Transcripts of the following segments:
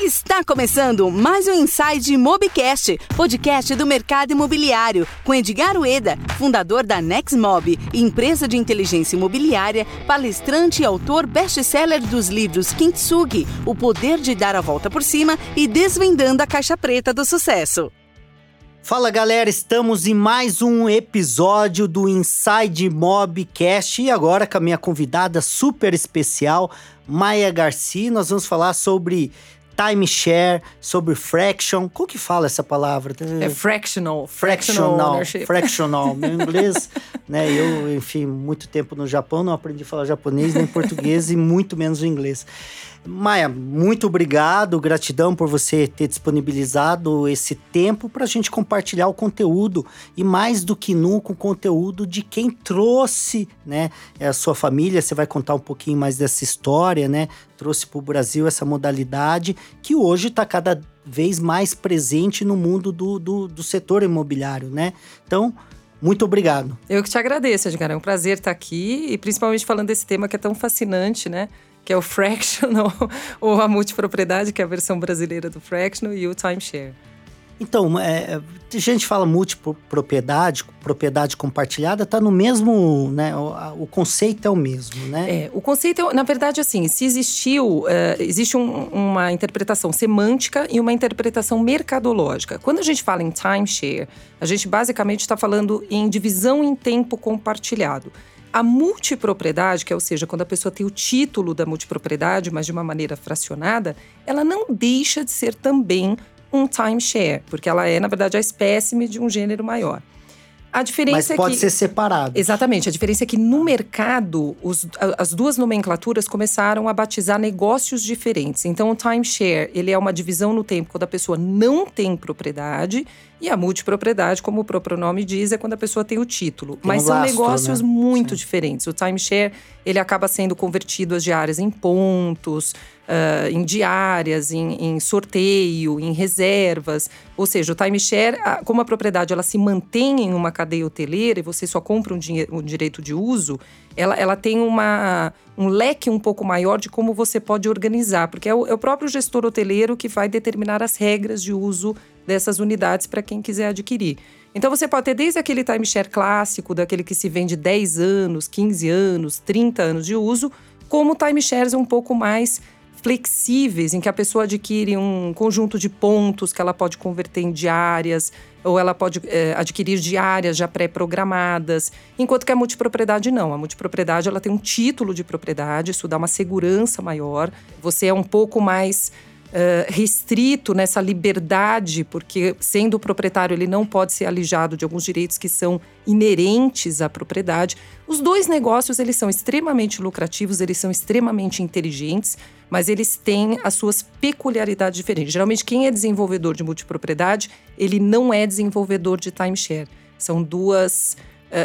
Está começando mais um Inside Mobcast, podcast do mercado imobiliário, com Edgar Ueda, fundador da Nexmob, empresa de inteligência imobiliária, palestrante e autor best-seller dos livros Kintsugi, O Poder de Dar a Volta por Cima e Desvendando a Caixa Preta do Sucesso. Fala galera, estamos em mais um episódio do Inside Mobcast e agora com a minha convidada super especial, Maia Garcia. Nós vamos falar sobre timeshare, sobre fraction. Como que fala essa palavra? É fractional. Fractional. Fractional. Meu inglês, né? Eu, enfim, muito tempo no Japão, não aprendi a falar japonês nem português e muito menos o inglês. Maia, muito obrigado, gratidão por você ter disponibilizado esse tempo para a gente compartilhar o conteúdo e mais do que nunca o conteúdo de quem trouxe, né, a sua família. Você vai contar um pouquinho mais dessa história, né? Trouxe para o Brasil essa modalidade que hoje está cada vez mais presente no mundo do, do, do setor imobiliário, né? Então, muito obrigado. Eu que te agradeço, Edgar. É um prazer estar aqui e principalmente falando desse tema que é tão fascinante, né? Que é o fractional, ou a multipropriedade, que é a versão brasileira do fractional, e o timeshare. Então, é, a gente fala multipropriedade, propriedade compartilhada, está no mesmo, né? O, o, conceito é o mesmo, né? É, o conceito, é, na verdade, assim, se existiu, uh, existe um, uma interpretação semântica e uma interpretação mercadológica. Quando a gente fala em timeshare, a gente basicamente está falando em divisão em tempo compartilhado. A multipropriedade, que é, ou seja, quando a pessoa tem o título da multipropriedade, mas de uma maneira fracionada, ela não deixa de ser também um timeshare, porque ela é, na verdade, a espécime de um gênero maior. A diferença Mas é pode que, ser separado. Exatamente. A diferença é que no mercado, os, as duas nomenclaturas começaram a batizar negócios diferentes. Então, o timeshare, ele é uma divisão no tempo quando a pessoa não tem propriedade. E a multipropriedade, como o próprio nome diz, é quando a pessoa tem o título. Tem Mas um são lastro, negócios né? muito Sim. diferentes. O timeshare, ele acaba sendo convertido as diárias em pontos uh, em diárias, em, em, sorteio, em reservas. Ou seja, o timeshare, como a propriedade ela se mantém em uma cadeia hoteleira e você só compra um, um direito de uso, ela, ela tem uma, um leque um pouco maior de como você pode organizar, porque é o, é o próprio gestor hoteleiro que vai determinar as regras de uso dessas unidades para quem quiser adquirir. Então você pode ter desde aquele timeshare clássico, daquele que se vende 10 anos, 15 anos, 30 anos de uso, como timeshares um pouco mais flexíveis, em que a pessoa adquire um conjunto de pontos que ela pode converter em diárias, ou ela pode é, adquirir diárias já pré-programadas, enquanto que a multipropriedade não. A multipropriedade ela tem um título de propriedade, isso dá uma segurança maior. Você é um pouco mais Uh, restrito nessa liberdade, porque sendo proprietário ele não pode ser alijado de alguns direitos que são inerentes à propriedade. Os dois negócios eles são extremamente lucrativos, eles são extremamente inteligentes, mas eles têm as suas peculiaridades diferentes. Geralmente, quem é desenvolvedor de multipropriedade, ele não é desenvolvedor de timeshare. São duas,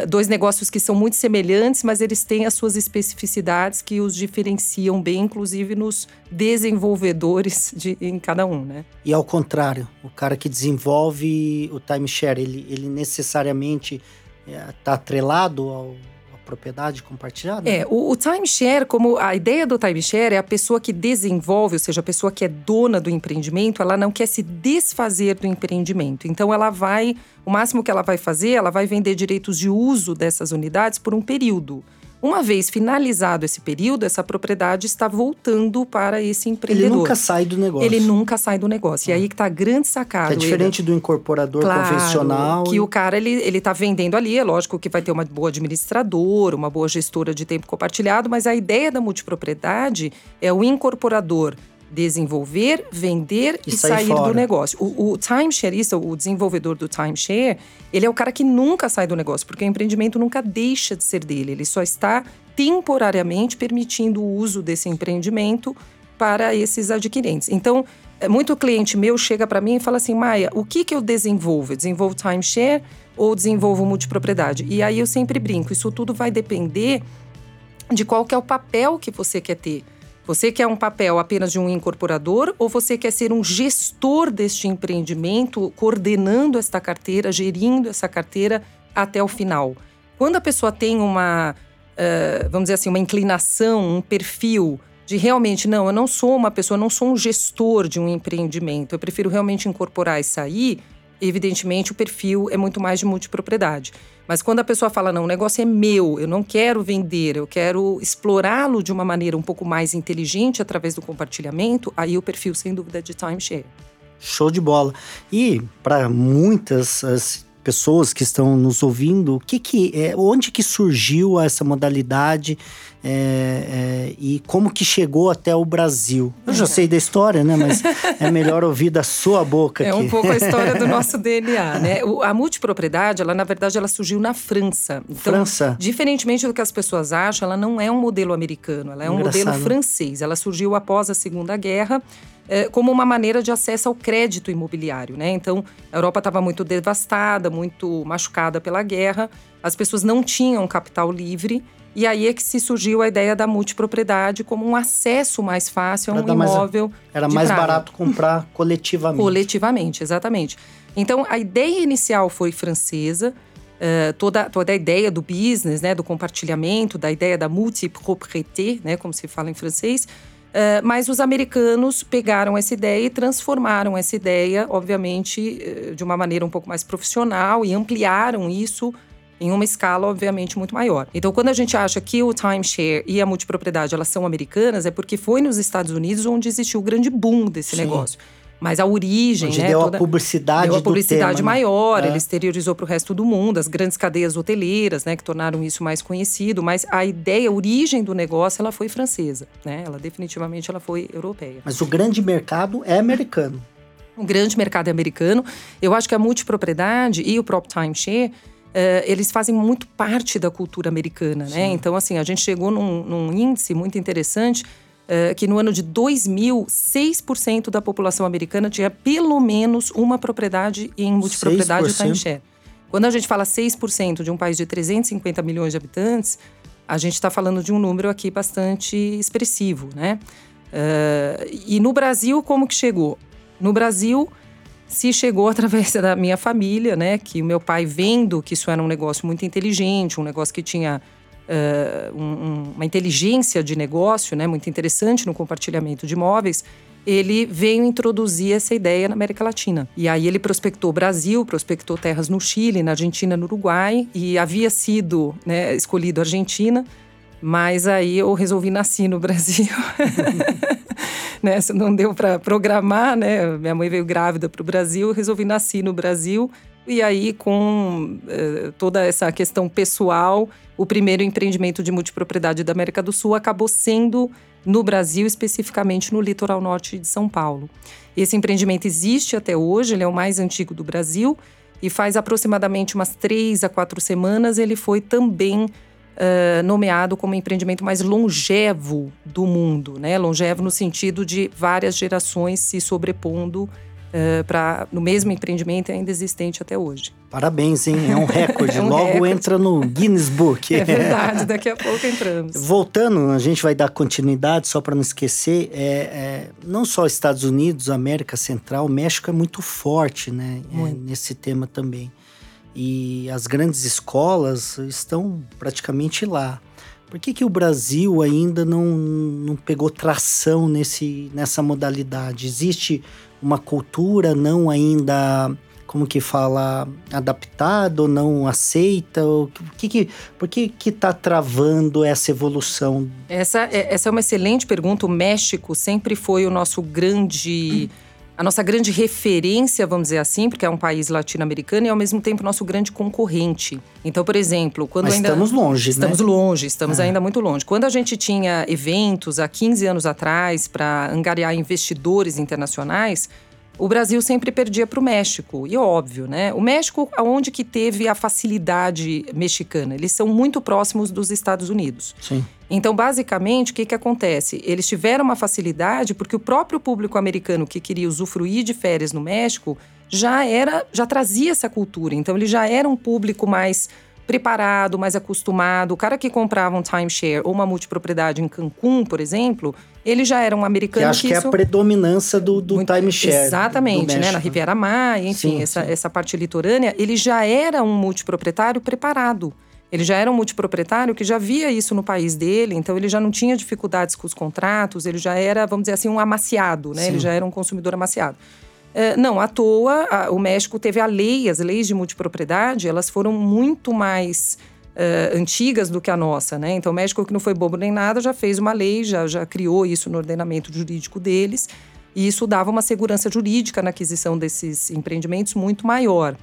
dois negócios que são muito semelhantes, mas eles têm as suas especificidades que os diferenciam bem, inclusive nos desenvolvedores de, em cada um, né? E ao contrário, o cara que desenvolve o timeshare, ele, ele necessariamente está eh, atrelado ao propriedade compartilhada? É, o, o timeshare, como a ideia do timeshare é a pessoa que desenvolve, ou seja, a pessoa que é dona do empreendimento, ela não quer se desfazer do empreendimento. Então ela vai, o máximo que ela vai fazer, ela vai vender direitos de uso dessas unidades por um período. Uma vez finalizado esse período, essa propriedade está voltando para esse empreendedor. Ele nunca sai do negócio. Ele nunca sai do negócio. E aí que está a grande sacada. Que é diferente do incorporador claro, convencional. Que e... o cara, ele, ele tá vendendo ali, é lógico que vai ter uma boa administradora, uma boa gestora de tempo compartilhado, mas a ideia da multipropriedade é o incorporador desenvolver, vender e, e sair fora. do negócio. O, o timeshareista, o desenvolvedor do timeshare, ele é o cara que nunca sai do negócio, porque o empreendimento nunca deixa de ser dele. Ele só está temporariamente permitindo o uso desse empreendimento para esses adquirentes. Então, é, muito cliente meu chega para mim e fala assim: Maia, o que, que eu desenvolvo? Eu desenvolvo timeshare ou desenvolvo multipropriedade? E aí eu sempre brinco: isso tudo vai depender de qual que é o papel que você quer ter. Você quer um papel apenas de um incorporador ou você quer ser um gestor deste empreendimento, coordenando esta carteira, gerindo essa carteira até o final? Quando a pessoa tem uma, uh, vamos dizer assim, uma inclinação, um perfil de realmente, não, eu não sou uma pessoa, não sou um gestor de um empreendimento. Eu prefiro realmente incorporar e sair. Evidentemente, o perfil é muito mais de multipropriedade. Mas quando a pessoa fala, não, o negócio é meu, eu não quero vender, eu quero explorá-lo de uma maneira um pouco mais inteligente através do compartilhamento, aí o perfil, sem dúvida, é de timeshare. Show de bola. E para muitas pessoas que estão nos ouvindo, o que que é, onde que surgiu essa modalidade é, é, e como que chegou até o Brasil? Eu já sei da história, né? Mas é melhor ouvir da sua boca. É aqui. um pouco a história do nosso DNA, né? O, a multipropriedade, ela na verdade ela surgiu na França. Então, França. Diferentemente do que as pessoas acham, ela não é um modelo americano, ela é um Engraçado. modelo francês. Ela surgiu após a Segunda Guerra é, como uma maneira de acesso ao crédito imobiliário. Né? Então, a Europa estava muito devastada, muito machucada pela guerra, as pessoas não tinham capital livre. E aí é que se surgiu a ideia da multipropriedade como um acesso mais fácil a um imóvel. Mais, era mais praia. barato comprar coletivamente. Coletivamente, exatamente. Então, a ideia inicial foi francesa. Uh, toda, toda a ideia do business, né, do compartilhamento, da ideia da multipropriété, né, como se fala em francês, Uh, mas os americanos pegaram essa ideia e transformaram essa ideia, obviamente, uh, de uma maneira um pouco mais profissional e ampliaram isso em uma escala, obviamente, muito maior. Então, quando a gente acha que o timeshare e a multipropriedade elas são americanas, é porque foi nos Estados Unidos onde existiu o grande boom desse Sim. negócio. Mas a origem, Onde né? Deu toda, a publicidade Deu a publicidade tema, né? maior, né? ele exteriorizou para o resto do mundo, as grandes cadeias hoteleiras, né? Que tornaram isso mais conhecido. Mas a ideia, a origem do negócio, ela foi francesa, né? Ela definitivamente ela foi europeia. Mas o grande mercado é americano. O grande mercado é americano. Eu acho que a multipropriedade e o próprio timeshare Uh, eles fazem muito parte da cultura americana, né? Então, assim, a gente chegou num, num índice muito interessante eh, que no ano de 2000, 6% da população americana tinha pelo menos uma propriedade em multipropriedade ou timeshare. Quando a gente fala 6% de um país de 350 milhões de habitantes, a gente está falando de um número aqui bastante expressivo, né? Uh, e no Brasil, como que chegou? No Brasil, se chegou através da minha família, né? Que o meu pai vendo que isso era um negócio muito inteligente, um negócio que tinha uh, um, uma inteligência de negócio né, muito interessante no compartilhamento de imóveis, ele veio introduzir essa ideia na América Latina. E aí ele prospectou Brasil, prospectou terras no Chile, na Argentina, no Uruguai, e havia sido né, escolhido Argentina, mas aí eu resolvi nascer no Brasil. né, não deu para programar, né? Minha mãe veio grávida para o Brasil, eu resolvi nascer no Brasil. E aí, com eh, toda essa questão pessoal, o primeiro empreendimento de multipropriedade da América do Sul acabou sendo no Brasil, especificamente no litoral norte de São Paulo. Esse empreendimento existe até hoje, ele é o mais antigo do Brasil e faz aproximadamente umas três a quatro semanas ele foi também uh, nomeado como empreendimento mais longevo do mundo, né? Longevo no sentido de várias gerações se sobrepondo uh, pra, no mesmo empreendimento ainda existente até hoje. Parabéns, hein? É um recorde. é um Logo recorde. entra no Guinness Book. É verdade, daqui a pouco entramos. Voltando, a gente vai dar continuidade, só para não esquecer, é, é, não só Estados Unidos, América Central, México é muito forte né, é, nesse tema também. E as grandes escolas estão praticamente lá. Por que, que o Brasil ainda não, não pegou tração nesse, nessa modalidade? Existe uma cultura não ainda como que fala adaptada ou não aceita? O que, que por que que está travando essa evolução? Essa é, essa é uma excelente pergunta. O México sempre foi o nosso grande a nossa grande referência, vamos dizer assim, porque é um país latino-americano e ao mesmo tempo nosso grande concorrente. Então, por exemplo, quando Mas ainda estamos longe, estamos né? longe, estamos é. ainda muito longe. Quando a gente tinha eventos há 15 anos atrás para angariar investidores internacionais, o Brasil sempre perdia para o México. E óbvio, né? O México, aonde que teve a facilidade mexicana? Eles são muito próximos dos Estados Unidos. Sim. Então, basicamente, o que, que acontece? Eles tiveram uma facilidade porque o próprio público americano que queria usufruir de férias no México já era, já trazia essa cultura. Então, ele já era um público mais preparado, mais acostumado. O cara que comprava um timeshare ou uma multipropriedade em Cancún, por exemplo, ele já era um americano que acho que, que isso... é a predominância do, do timeshare. Exatamente, né? Na Riviera Maia, enfim, sim, essa, sim. essa parte litorânea, ele já era um multiproprietário preparado. Ele já era um multiproprietário que já via isso no país dele, então ele já não tinha dificuldades com os contratos, ele já era, vamos dizer assim, um amaciado, né? Sim. Ele já era um consumidor amaciado. É, não, à toa, a, o México teve a lei, as leis de multipropriedade, elas foram muito mais uh, antigas do que a nossa, né? Então, o México, que não foi bobo nem nada, já fez uma lei, já, já criou isso no ordenamento jurídico deles, e isso dava uma segurança jurídica na aquisição desses empreendimentos muito maior.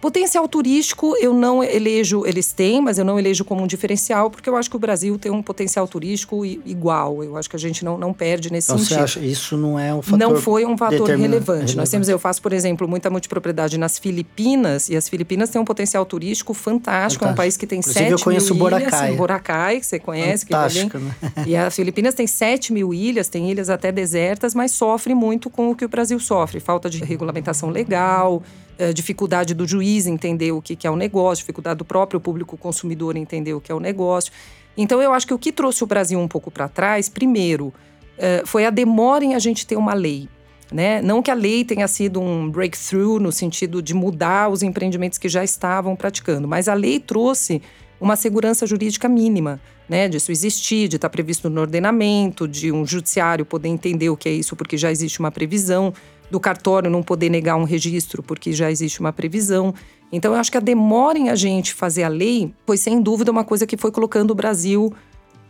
Potencial turístico, eu não elejo, eles têm, mas eu não elejo como um diferencial, porque eu acho que o Brasil tem um potencial turístico igual. Eu acho que a gente não, não perde nesse então, sentido. Você acha isso não é um fator Não foi um fator relevante. relevante. Nós temos, eu faço, por exemplo, muita multipropriedade nas Filipinas, e as Filipinas têm um potencial turístico fantástico. fantástico. É um país que tem Inclusive, 7 eu conheço mil Boracay. ilhas. Boracay, que você conhece. Fantástico, que né? E as Filipinas têm 7 mil ilhas, tem ilhas até desertas, mas sofre muito com o que o Brasil sofre. Falta de regulamentação legal, eh, dificuldade do juiz entender o que, que é o negócio, dificuldade do próprio público consumidor entender o que é o negócio. Então, eu acho que o que trouxe o Brasil um pouco para trás, primeiro, eh, foi a demora em a gente ter uma lei. Né? Não que a lei tenha sido um breakthrough no sentido de mudar os empreendimentos que já estavam praticando, mas a lei trouxe uma segurança jurídica mínima, né? Disso existir, de estar previsto no ordenamento, de um judiciário poder entender o que é isso, porque já existe uma previsão do cartório não poder negar um registro porque já existe uma previsão. Então, eu acho que a demora em a gente fazer a lei foi, sem dúvida, uma coisa que foi colocando o Brasil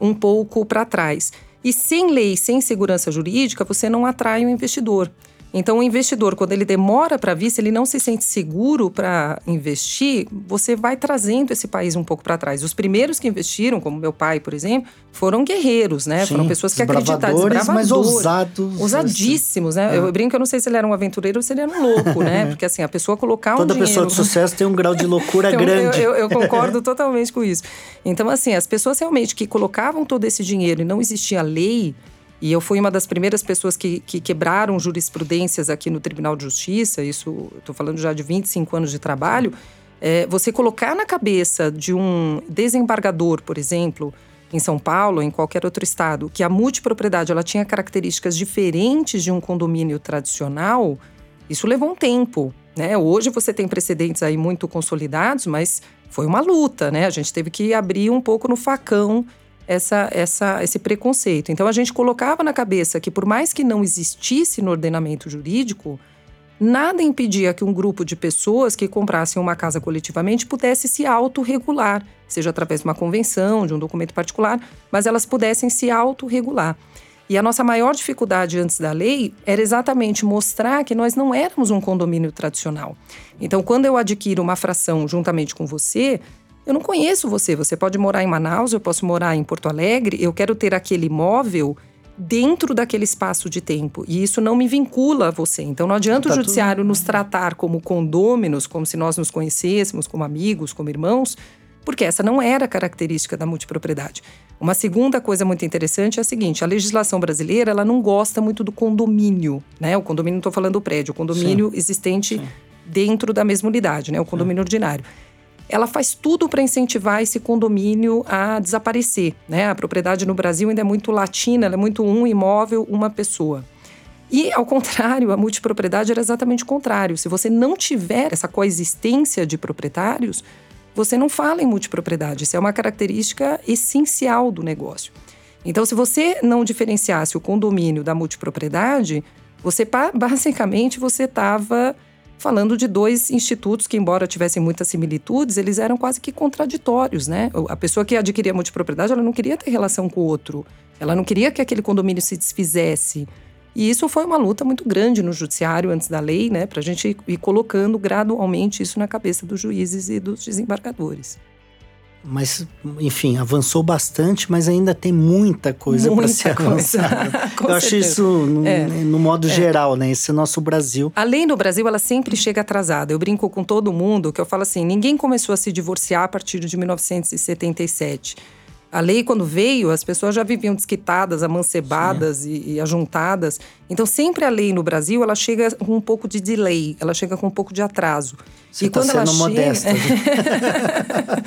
um pouco para trás. E sem lei, sem segurança jurídica, você não atrai o um investidor. Então, o investidor, quando ele demora para vir, se ele não se sente seguro para investir, você vai trazendo esse país um pouco para trás. Os primeiros que investiram, como meu pai, por exemplo, foram guerreiros, né? Sim, foram pessoas que acreditaram. Desbravadores, mas ousados. Ousadíssimos, assim. né? É. Eu brinco, eu não sei se ele era um aventureiro ou se ele era um louco, né? Porque assim, a pessoa colocar Toda um dinheiro... pessoa de sucesso tem um grau de loucura então, grande. Eu, eu, eu concordo totalmente com isso. Então, assim, as pessoas realmente que colocavam todo esse dinheiro e não existia lei e eu fui uma das primeiras pessoas que, que quebraram jurisprudências aqui no Tribunal de Justiça, isso estou falando já de 25 anos de trabalho. É, você colocar na cabeça de um desembargador, por exemplo, em São Paulo, em qualquer outro estado, que a multipropriedade ela tinha características diferentes de um condomínio tradicional, isso levou um tempo. Né? Hoje você tem precedentes aí muito consolidados, mas foi uma luta, né? A gente teve que abrir um pouco no facão essa, essa, esse preconceito. Então a gente colocava na cabeça que, por mais que não existisse no ordenamento jurídico, nada impedia que um grupo de pessoas que comprassem uma casa coletivamente pudesse se autorregular, seja através de uma convenção, de um documento particular, mas elas pudessem se autorregular. E a nossa maior dificuldade antes da lei era exatamente mostrar que nós não éramos um condomínio tradicional. Então, quando eu adquiro uma fração juntamente com você, eu não conheço você. Você pode morar em Manaus, eu posso morar em Porto Alegre. Eu quero ter aquele imóvel dentro daquele espaço de tempo. E isso não me vincula a você. Então não adianta tá o judiciário tudo... nos tratar como condôminos, como se nós nos conhecêssemos, como amigos, como irmãos, porque essa não era a característica da multipropriedade. Uma segunda coisa muito interessante é a seguinte: a legislação brasileira ela não gosta muito do condomínio, né? O condomínio não estou falando do prédio, o condomínio Sim. existente Sim. dentro da mesma unidade, né? O condomínio ordinário ela faz tudo para incentivar esse condomínio a desaparecer. Né? A propriedade no Brasil ainda é muito latina, ela é muito um imóvel, uma pessoa. E, ao contrário, a multipropriedade era exatamente o contrário. Se você não tiver essa coexistência de proprietários, você não fala em multipropriedade. Isso é uma característica essencial do negócio. Então, se você não diferenciasse o condomínio da multipropriedade, você basicamente você estava falando de dois institutos que, embora tivessem muitas similitudes, eles eram quase que contraditórios, né? A pessoa que adquiria multipropriedade, ela não queria ter relação com o outro. Ela não queria que aquele condomínio se desfizesse. E isso foi uma luta muito grande no judiciário antes da lei, né? Para a gente ir colocando gradualmente isso na cabeça dos juízes e dos desembargadores. Mas, enfim, avançou bastante, mas ainda tem muita coisa para ser avançada. Eu acho isso no, é. no modo é. geral, né? Esse é nosso Brasil. A lei no Brasil, ela sempre chega atrasada. Eu brinco com todo mundo que eu falo assim: ninguém começou a se divorciar a partir de 1977. A lei, quando veio, as pessoas já viviam desquitadas, amancebadas e, e, ajuntadas. Então, sempre a lei no Brasil, ela chega com um pouco de delay, ela chega com um pouco de atraso. Você está sendo ela modesta. Chega...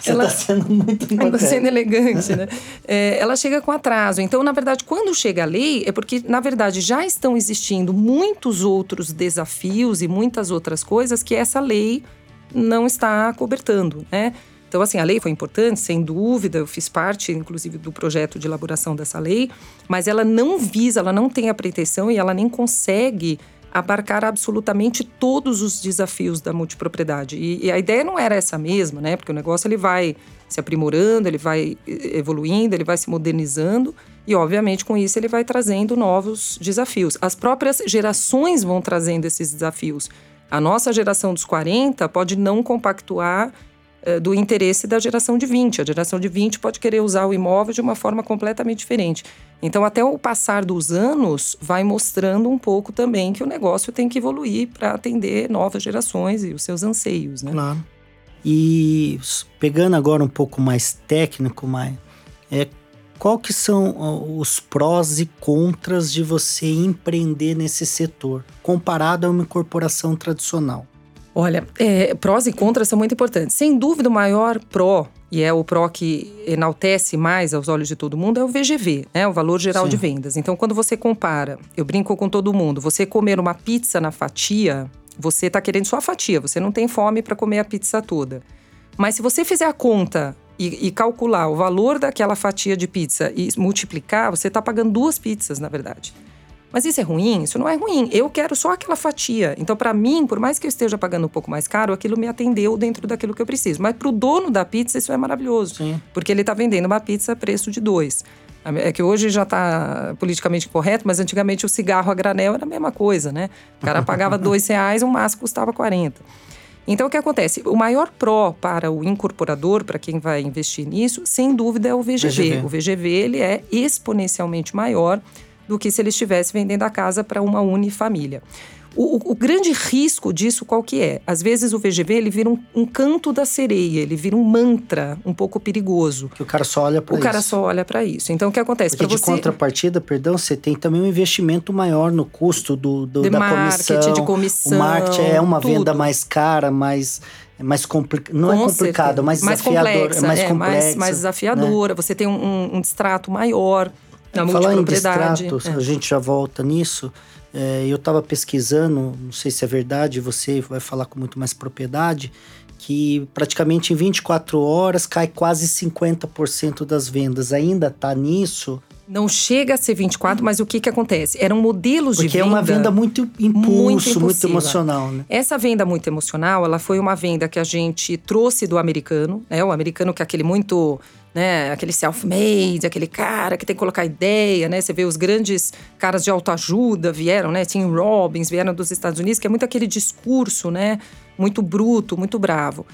Você está sendo muito tá modesta. sendo elegante, né? É, ela chega com atraso. Então, na verdade, quando chega a lei, é porque, na verdade, já estão existindo muitos outros desafios e muitas outras coisas que essa lei não está cobertando, né? Então, assim, a lei foi importante, sem dúvida, eu fiz parte, inclusive, do projeto de elaboração dessa lei, mas ela não visa, ela não tem a pretensão e ela nem consegue abarcar absolutamente todos os desafios da multipropriedade. E, e, a ideia não era essa mesma, né? Porque o negócio ele vai se aprimorando, ele vai evoluindo, ele vai se modernizando e, obviamente, com isso ele vai trazendo novos desafios. As próprias gerações vão trazendo esses desafios. A nossa geração dos 40 pode não compactuar eh, do interesse da geração de 20. A geração de 20 pode querer usar o imóvel de uma forma completamente diferente. Então, até o passar dos anos, vai mostrando um pouco também que o negócio tem que evoluir para atender novas gerações e os seus anseios, né? Claro. E pegando agora um pouco mais técnico, Maia, é, qual que são os prós e contras de você empreender nesse setor, comparado a uma corporação tradicional? Olha, é, prós e contras são muito importantes. Sem dúvida, o maior pró, e é o pró que enaltece mais aos olhos de todo mundo, é o VGV, né? O valor geral Sim. de vendas. Então, quando você compara, eu brinco com todo mundo, você comer uma pizza na fatia, você está querendo só a fatia, você não tem fome para comer a pizza toda. Mas se você fizer a conta e, e, calcular o valor daquela fatia de pizza e multiplicar, você está pagando duas pizzas, na verdade. Mas isso é ruim? Isso não é ruim. Eu quero só aquela fatia. Então, para mim, por mais que eu esteja pagando um pouco mais caro, aquilo me atendeu dentro daquilo que eu preciso. Mas para o dono da pizza, isso é maravilhoso. Sim. Porque ele está vendendo uma pizza a preço de dois. É que hoje já está politicamente correto, mas antigamente o cigarro a granel era a mesma coisa, né? O cara pagava dois reais, um maço custava 40. Então, o que acontece? O maior pró para o incorporador, para quem vai investir nisso, sem dúvida é o VGV. VGV. O VGV ele é exponencialmente maior do que se ele estivesse vendendo a casa para uma unifamília. O, o, o, grande risco disso qual que é? Às vezes o VGV ele vira um, um, canto da sereia, ele vira um mantra um pouco perigoso. Que o cara só olha para isso. O cara só olha para isso. Então o que acontece? Porque de você... contrapartida, perdão, você tem também um investimento maior no custo do, do de da comissão. de comissão. O marketing é uma tudo. venda mais cara, mais é mais complicado, não é Com é complicado, mais, mais desafiador, complexa, é mais é, complexa, mais, mais desafiadora. Né? Você tem um, um, distrato maior na Falar em distratos, é. a gente já volta nisso. É, eu estava pesquisando, não sei se é verdade, você vai falar com muito mais propriedade, que praticamente em 24 horas cai quase 50% das vendas. Ainda está nisso? Não chega a ser 24, mas o que que acontece? Eram modelos Porque de venda. Porque é uma venda muito impulso, muito, muito, emocional, né? Essa venda muito emocional, ela foi uma venda que a gente trouxe do americano, né? O americano que é aquele muito né? Aquele self-made, aquele cara que tem que colocar ideia, né? Você vê os grandes caras de autoajuda vieram, né? Tim Robbins vieram dos Estados Unidos, que é muito aquele discurso, né? Muito bruto, muito bravo.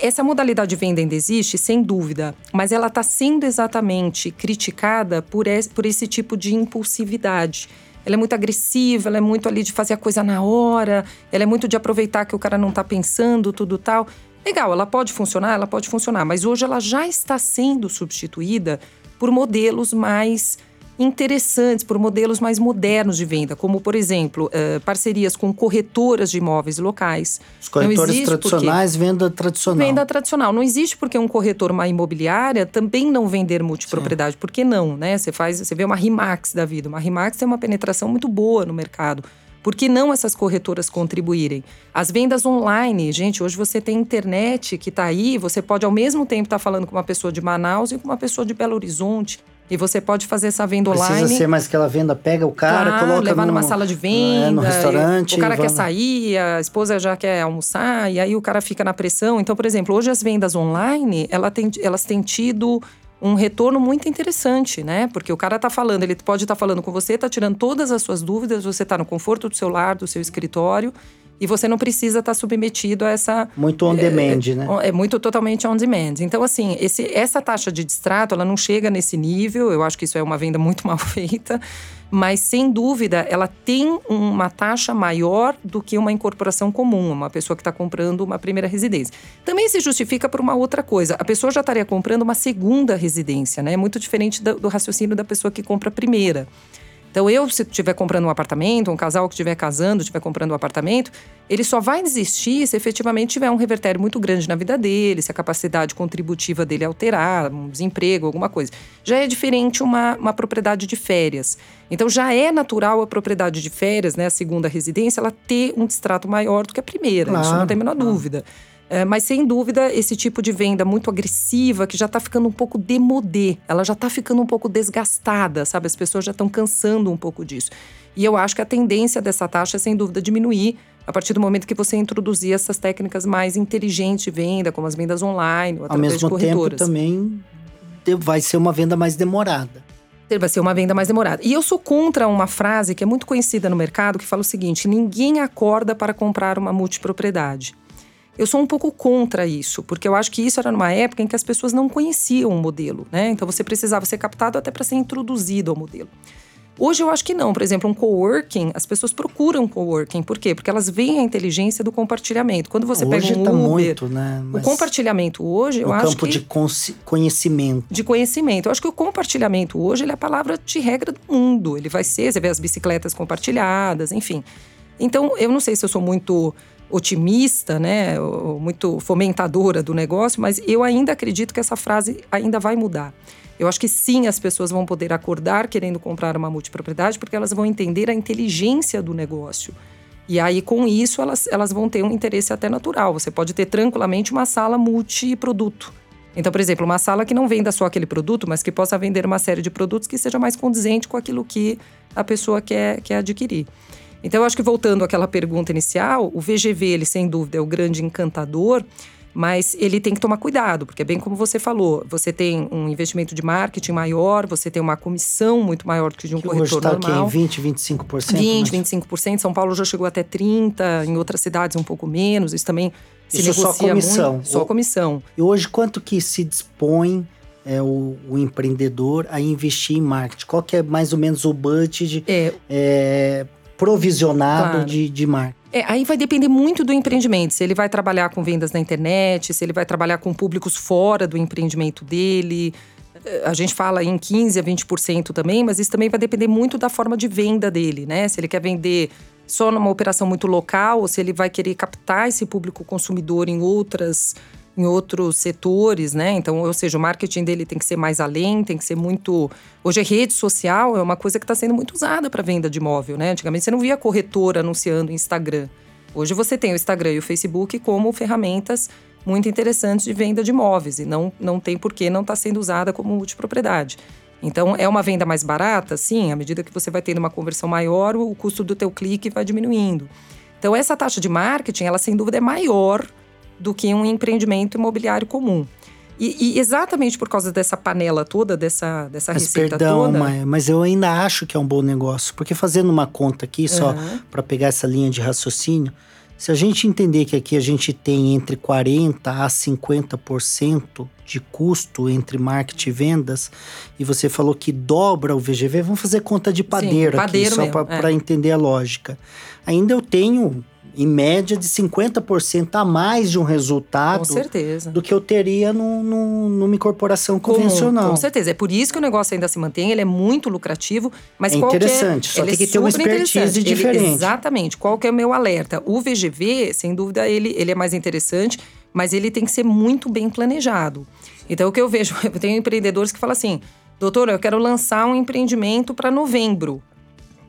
Essa modalidade de venda ainda existe, sem dúvida, mas ela está sendo exatamente criticada por esse, por esse tipo de impulsividade. Ela é muito agressiva, ela é muito ali de fazer a coisa na hora, ela é muito de aproveitar que o cara não está pensando, tudo tal. Legal, ela pode funcionar, ela pode funcionar, mas hoje ela já está sendo substituída por modelos mais interessantes, por modelos mais modernos de venda, como, por exemplo, uh, parcerias com corretoras de imóveis locais. Os corretores tradicionais, porque... venda tradicional. Venda tradicional. Não existe porque um corretor, uma imobiliária, também não vender multipropriedade. Sim. Por que não, né? Você faz, você vê uma Rimax da vida. Uma Rimax tem uma penetração muito boa no mercado. Por que não essas corretoras contribuírem? As vendas online, gente, hoje você tem internet que está aí, você pode ao mesmo tempo estar tá falando com uma pessoa de Manaus e com uma pessoa de Belo Horizonte. E você pode fazer essa venda Precisa online. Precisa ser mais aquela venda, pega o cara, claro, coloca levar no, numa sala de venda, é, no restaurante. O cara quer sair, a esposa já quer almoçar, e aí o cara fica na pressão. Então, por exemplo, hoje as vendas online, ela tem, elas têm tido um retorno muito interessante, né? Porque o cara tá falando, ele pode estar tá falando com você, tá tirando todas as suas dúvidas, você tá no conforto do seu lar, do seu escritório. E você não precisa estar tá submetido a essa. Muito on demand, é, né? É muito totalmente on demand. Então, assim, esse, essa taxa de distrato, ela não chega nesse nível. Eu acho que isso é uma venda muito mal feita mas sem dúvida ela tem uma taxa maior do que uma incorporação comum, uma pessoa que está comprando uma primeira residência. Também se justifica por uma outra coisa: a pessoa já estaria comprando uma segunda residência, né? É muito diferente do, do raciocínio da pessoa que compra a primeira. Então, eu, se estiver comprando um apartamento, um casal que estiver casando, estiver comprando um apartamento, ele só vai desistir se efetivamente tiver um revertério muito grande na vida dele, se a capacidade contributiva dele alterar, um desemprego, alguma coisa. Já é diferente uma, uma propriedade de férias. Então, já é natural a propriedade de férias, né, a segunda residência, ela ter um distrato maior do que a primeira. Claro, isso não tem a menor claro. dúvida. É, mas sem dúvida, esse tipo de venda muito agressiva, que já está ficando um pouco demodê, ela já está ficando um pouco desgastada, sabe? As pessoas já estão cansando um pouco disso. E eu acho que a tendência dessa taxa é, sem dúvida, diminuir a partir do momento que você introduzir essas técnicas mais inteligentes de venda, como as vendas online, ou através Ao mesmo de corretoras. tempo, também vai ser uma venda mais demorada. Vai ser uma venda mais demorada. E eu sou contra uma frase que é muito conhecida no mercado que fala o seguinte: ninguém acorda para comprar uma multipropriedade. Eu sou um pouco contra isso, porque eu acho que isso era numa época em que as pessoas não conheciam o modelo, né? Então você precisava ser captado até para ser introduzido ao modelo. Hoje eu acho que não. Por exemplo, um coworking, as pessoas procuram coworking. Por quê? Porque elas veem a inteligência do compartilhamento. Quando você hoje pega um tá Uber, muito, né? o compartilhamento hoje, eu acho campo que de conhecimento. de conhecimento. Eu acho que o compartilhamento hoje é a palavra de regra do mundo. Ele vai ser, você vê as bicicletas compartilhadas, enfim. Então, eu não sei se eu sou muito otimista, né, muito fomentadora do negócio, mas eu ainda acredito que essa frase ainda vai mudar. Eu acho que sim, as pessoas vão poder acordar querendo comprar uma multipropriedade, porque elas vão entender a inteligência do negócio. E aí, com isso, elas, elas vão ter um interesse até natural. Você pode ter tranquilamente uma sala multiproduto. Então, por exemplo, uma sala que não venda só aquele produto, mas que possa vender uma série de produtos que seja mais condizente com aquilo que a pessoa quer, quer adquirir. Então, eu acho que voltando àquela pergunta inicial, o VGV, ele sem dúvida é o grande encantador, mas ele tem que tomar cuidado, porque é bem como você falou, você tem um investimento de marketing maior, você tem uma comissão muito maior do que de um que corretor hoje tá normal. Aqui em 20, 25%? 20, mas... 25%. São Paulo já chegou até 30%, em outras cidades um pouco menos. Isso também se Isso negocia só comissão. muito. Só comissão. E hoje, quanto que se dispõe é, o, o, empreendedor a investir em marketing? Qual que é mais ou menos o budget É, é, provisionado Claro. de, de marketing? É, aí vai depender muito do empreendimento. Se ele vai trabalhar com vendas na internet, se ele vai trabalhar com públicos fora do empreendimento dele. Eh, A gente fala em 15% a 20% também, mas isso também vai depender muito da forma de venda dele, né? Se ele quer vender só numa operação muito local, ou se ele vai querer captar esse público consumidor em outras em outros setores, né? Então, ou seja, o marketing dele tem que ser mais além, tem que ser muito. Hoje, a rede social é uma coisa que está sendo muito usada para venda de imóvel, né? Antigamente você não via corretora anunciando Instagram. Hoje você tem o Instagram e o Facebook como ferramentas muito interessantes de venda de imóveis e não, não tem por que não estar sendo usada como multipropriedade. Então, é uma venda mais barata? Sim, à medida que você vai tendo uma conversão maior, o custo do teu clique vai diminuindo. Então, essa taxa de marketing, ela sem dúvida é maior do que um empreendimento imobiliário comum. E, e exatamente por causa dessa panela toda, dessa, dessa Mas receita perdão, toda… Maia, mas eu ainda acho que é um bom negócio. Porque fazendo uma conta aqui, só Aham. para pegar essa linha de raciocínio, se a gente entender que aqui a gente tem entre 40% a 50% de custo entre marketing e vendas, e você falou que dobra o VGV, vamos fazer conta de padeiro, padeiro aqui, só para é. entender a lógica. Ainda eu tenho, em média, de 50% a mais de um Com resultado certeza. do que eu teria no, no, numa incorporação convencional. Com certeza. É por isso que o negócio ainda se mantém, ele é muito lucrativo, mas É que interessante, só tem é que ter uma expertise interessante. Ele- diferente. exatamente. Qual que é o meu alerta? O VGV, sem dúvida, ele, ele é mais interessante, mas ele tem que ser muito bem planejado. Então, o que eu vejo, eu tenho empreendedores que falam assim, doutor, eu quero lançar um empreendimento para novembro.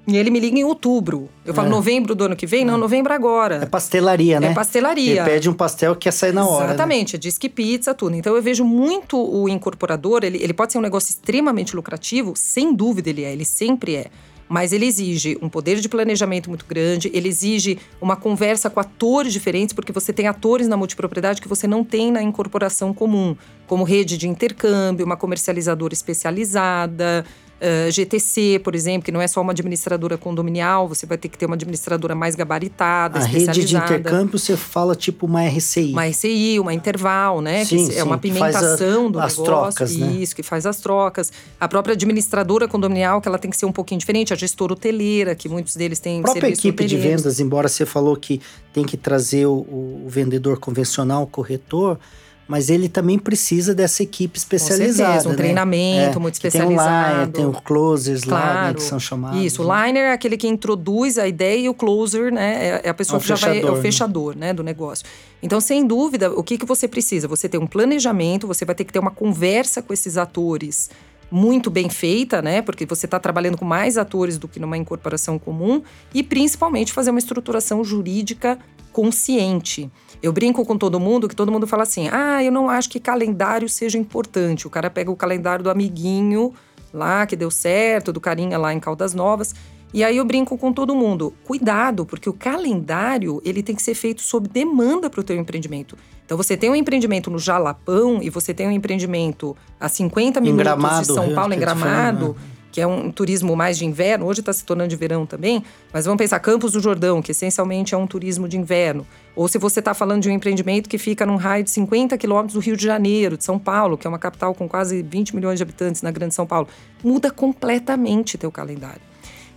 E ele me liga em outubro. Eu falo, É. novembro do ano que vem? Não, novembro agora. É pastelaria, né? É pastelaria. Ele pede um pastel que quer sair na hora. né? Exatamente, diz que pizza, tudo. Então eu vejo muito o incorporador, ele, ele pode ser um negócio extremamente lucrativo, sem dúvida ele é, ele sempre é. Mas ele exige um poder de planejamento muito grande, ele exige uma conversa com atores diferentes, porque você tem atores na multipropriedade que você não tem na incorporação comum, como rede de intercâmbio, uma comercializadora especializada, eh, GTC, por exemplo, que não é só uma administradora condominial, você vai ter que ter uma administradora mais gabaritada, A rede de especializada. intercâmbio você fala tipo uma RCI. Uma RCI, uma interval, né? Sim, que é uma sim, faz a- pimentação do as negócio. trocas, né? Isso, que faz as trocas. A própria administradora condominial, que ela tem que ser um pouquinho diferente. A gestora hoteleira, que muitos deles têm A própria equipe de vendas, embora você falou que tem que trazer o, o vendedor convencional, o corretor, mas ele também precisa dessa equipe Com especializada. certeza, um né? treinamento É, muito que Tem o line, especializado. tem o closers lá, né, Claro. que são chamados. Isso, o né? liner é aquele que introduz a ideia e o closer, né? é- É a pessoa É que já vai. É fechador, o né? fechador, né? Do negócio. Então, sem dúvida, o que, que você precisa? Você tem um planejamento, você vai ter que ter uma conversa com esses atores muito bem feita, né? Porque você está trabalhando com mais atores do que numa incorporação comum, e principalmente fazer uma estruturação jurídica consciente. Eu brinco com todo mundo que todo mundo fala assim: ah, eu não acho que calendário seja importante. O cara pega o calendário do amiguinho lá que deu certo, do carinha lá em Caldas Novas. E aí eu brinco com todo mundo, cuidado, porque o calendário ele tem que ser feito sob demanda para o teu empreendimento. Então você tem um empreendimento no Jalapão e você tem um empreendimento a 50 minutos de São Paulo, em Gramado que é um turismo mais de inverno, hoje está se tornando de verão também, mas vamos pensar Campos do Jordão, que essencialmente é um turismo de inverno. Ou se você está falando de um empreendimento que fica num raio de 50 quilômetros do Rio de Janeiro, de São Paulo, que é uma capital com quase 20 milhões de habitantes na Grande São Paulo, muda completamente teu calendário.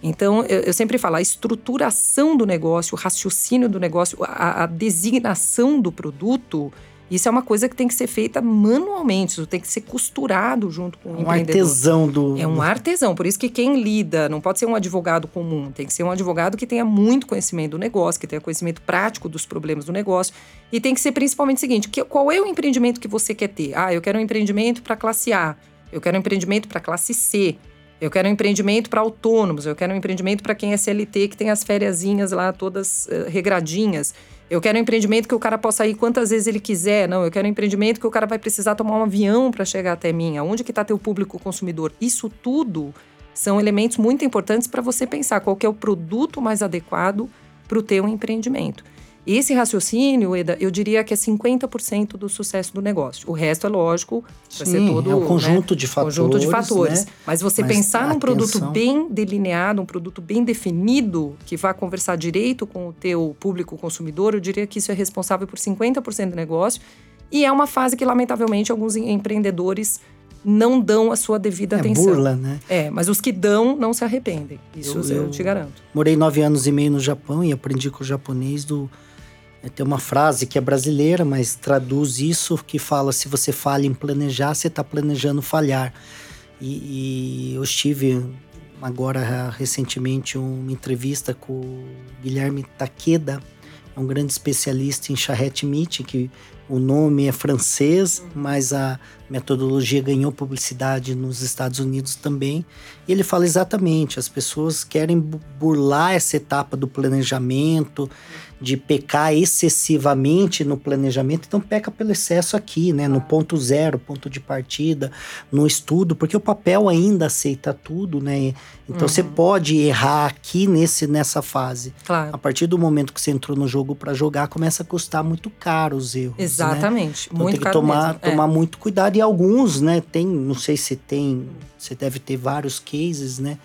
Então, eu, eu, sempre falo, a estruturação do negócio, o raciocínio do negócio, a, a designação do produto, isso é uma coisa que tem que ser feita manualmente, isso tem que ser costurado junto com o um empreendedor. artesão do. É um artesão, por isso que quem lida não pode ser um advogado comum, tem que ser um advogado que tenha muito conhecimento do negócio, que tenha conhecimento prático dos problemas do negócio. E tem que ser principalmente o seguinte: que, qual é o empreendimento que você quer ter? Ah, eu quero um empreendimento para classe A, eu quero um empreendimento para classe C. Eu quero um empreendimento para autônomos, eu quero um empreendimento para quem é CLT, que tem as férias lá todas uh, regradinhas. Eu quero um empreendimento que o cara possa ir quantas vezes ele quiser. Não, eu quero um empreendimento que o cara vai precisar tomar um avião para chegar até mim. Onde que está teu público consumidor? Isso tudo são elementos muito importantes para você pensar qual é o produto mais adequado para o teu empreendimento. Esse raciocínio, Eda, eu diria que é 50% do sucesso do negócio. O resto é lógico, vai ser todo. É um conjunto né? de fatores. Conjunto de fatores. Né? Mas você Mas pensar num produto bem delineado, um produto bem definido, que vá conversar direito com o teu público consumidor, eu diria que isso é responsável por 50% do negócio. E é uma fase que, lamentavelmente, alguns empreendedores não dão a sua devida é atenção. burla, né? É, mas os que dão não se arrependem. Isso eu, eu te garanto. Morei nove anos e meio no Japão e aprendi com o japonês do tem uma frase que é brasileira, mas traduz isso que fala: se você falha em planejar, você está planejando falhar. E, e, eu estive agora recentemente uma entrevista com o Guilherme Takeda, é um grande especialista em charrete meat, que o nome é francês, mas a metodologia ganhou publicidade nos Estados Unidos também. E ele fala exatamente: as pessoas querem burlar essa etapa do planejamento, de pecar excessivamente no planejamento, então peca pelo excesso aqui, né? No ponto zero, ponto de partida, no estudo, porque o papel ainda aceita tudo, né? Então uhum. você pode errar aqui nesse, nessa fase. Claro. A partir do momento que você entrou no jogo para jogar, começa a custar muito caro os erros. Né? Exatamente. Né? Então muito tem que tomar, mesmo. É. tomar é. muito cuidado. E alguns, né? Tem, não sei se tem, você deve ter vários cases, né?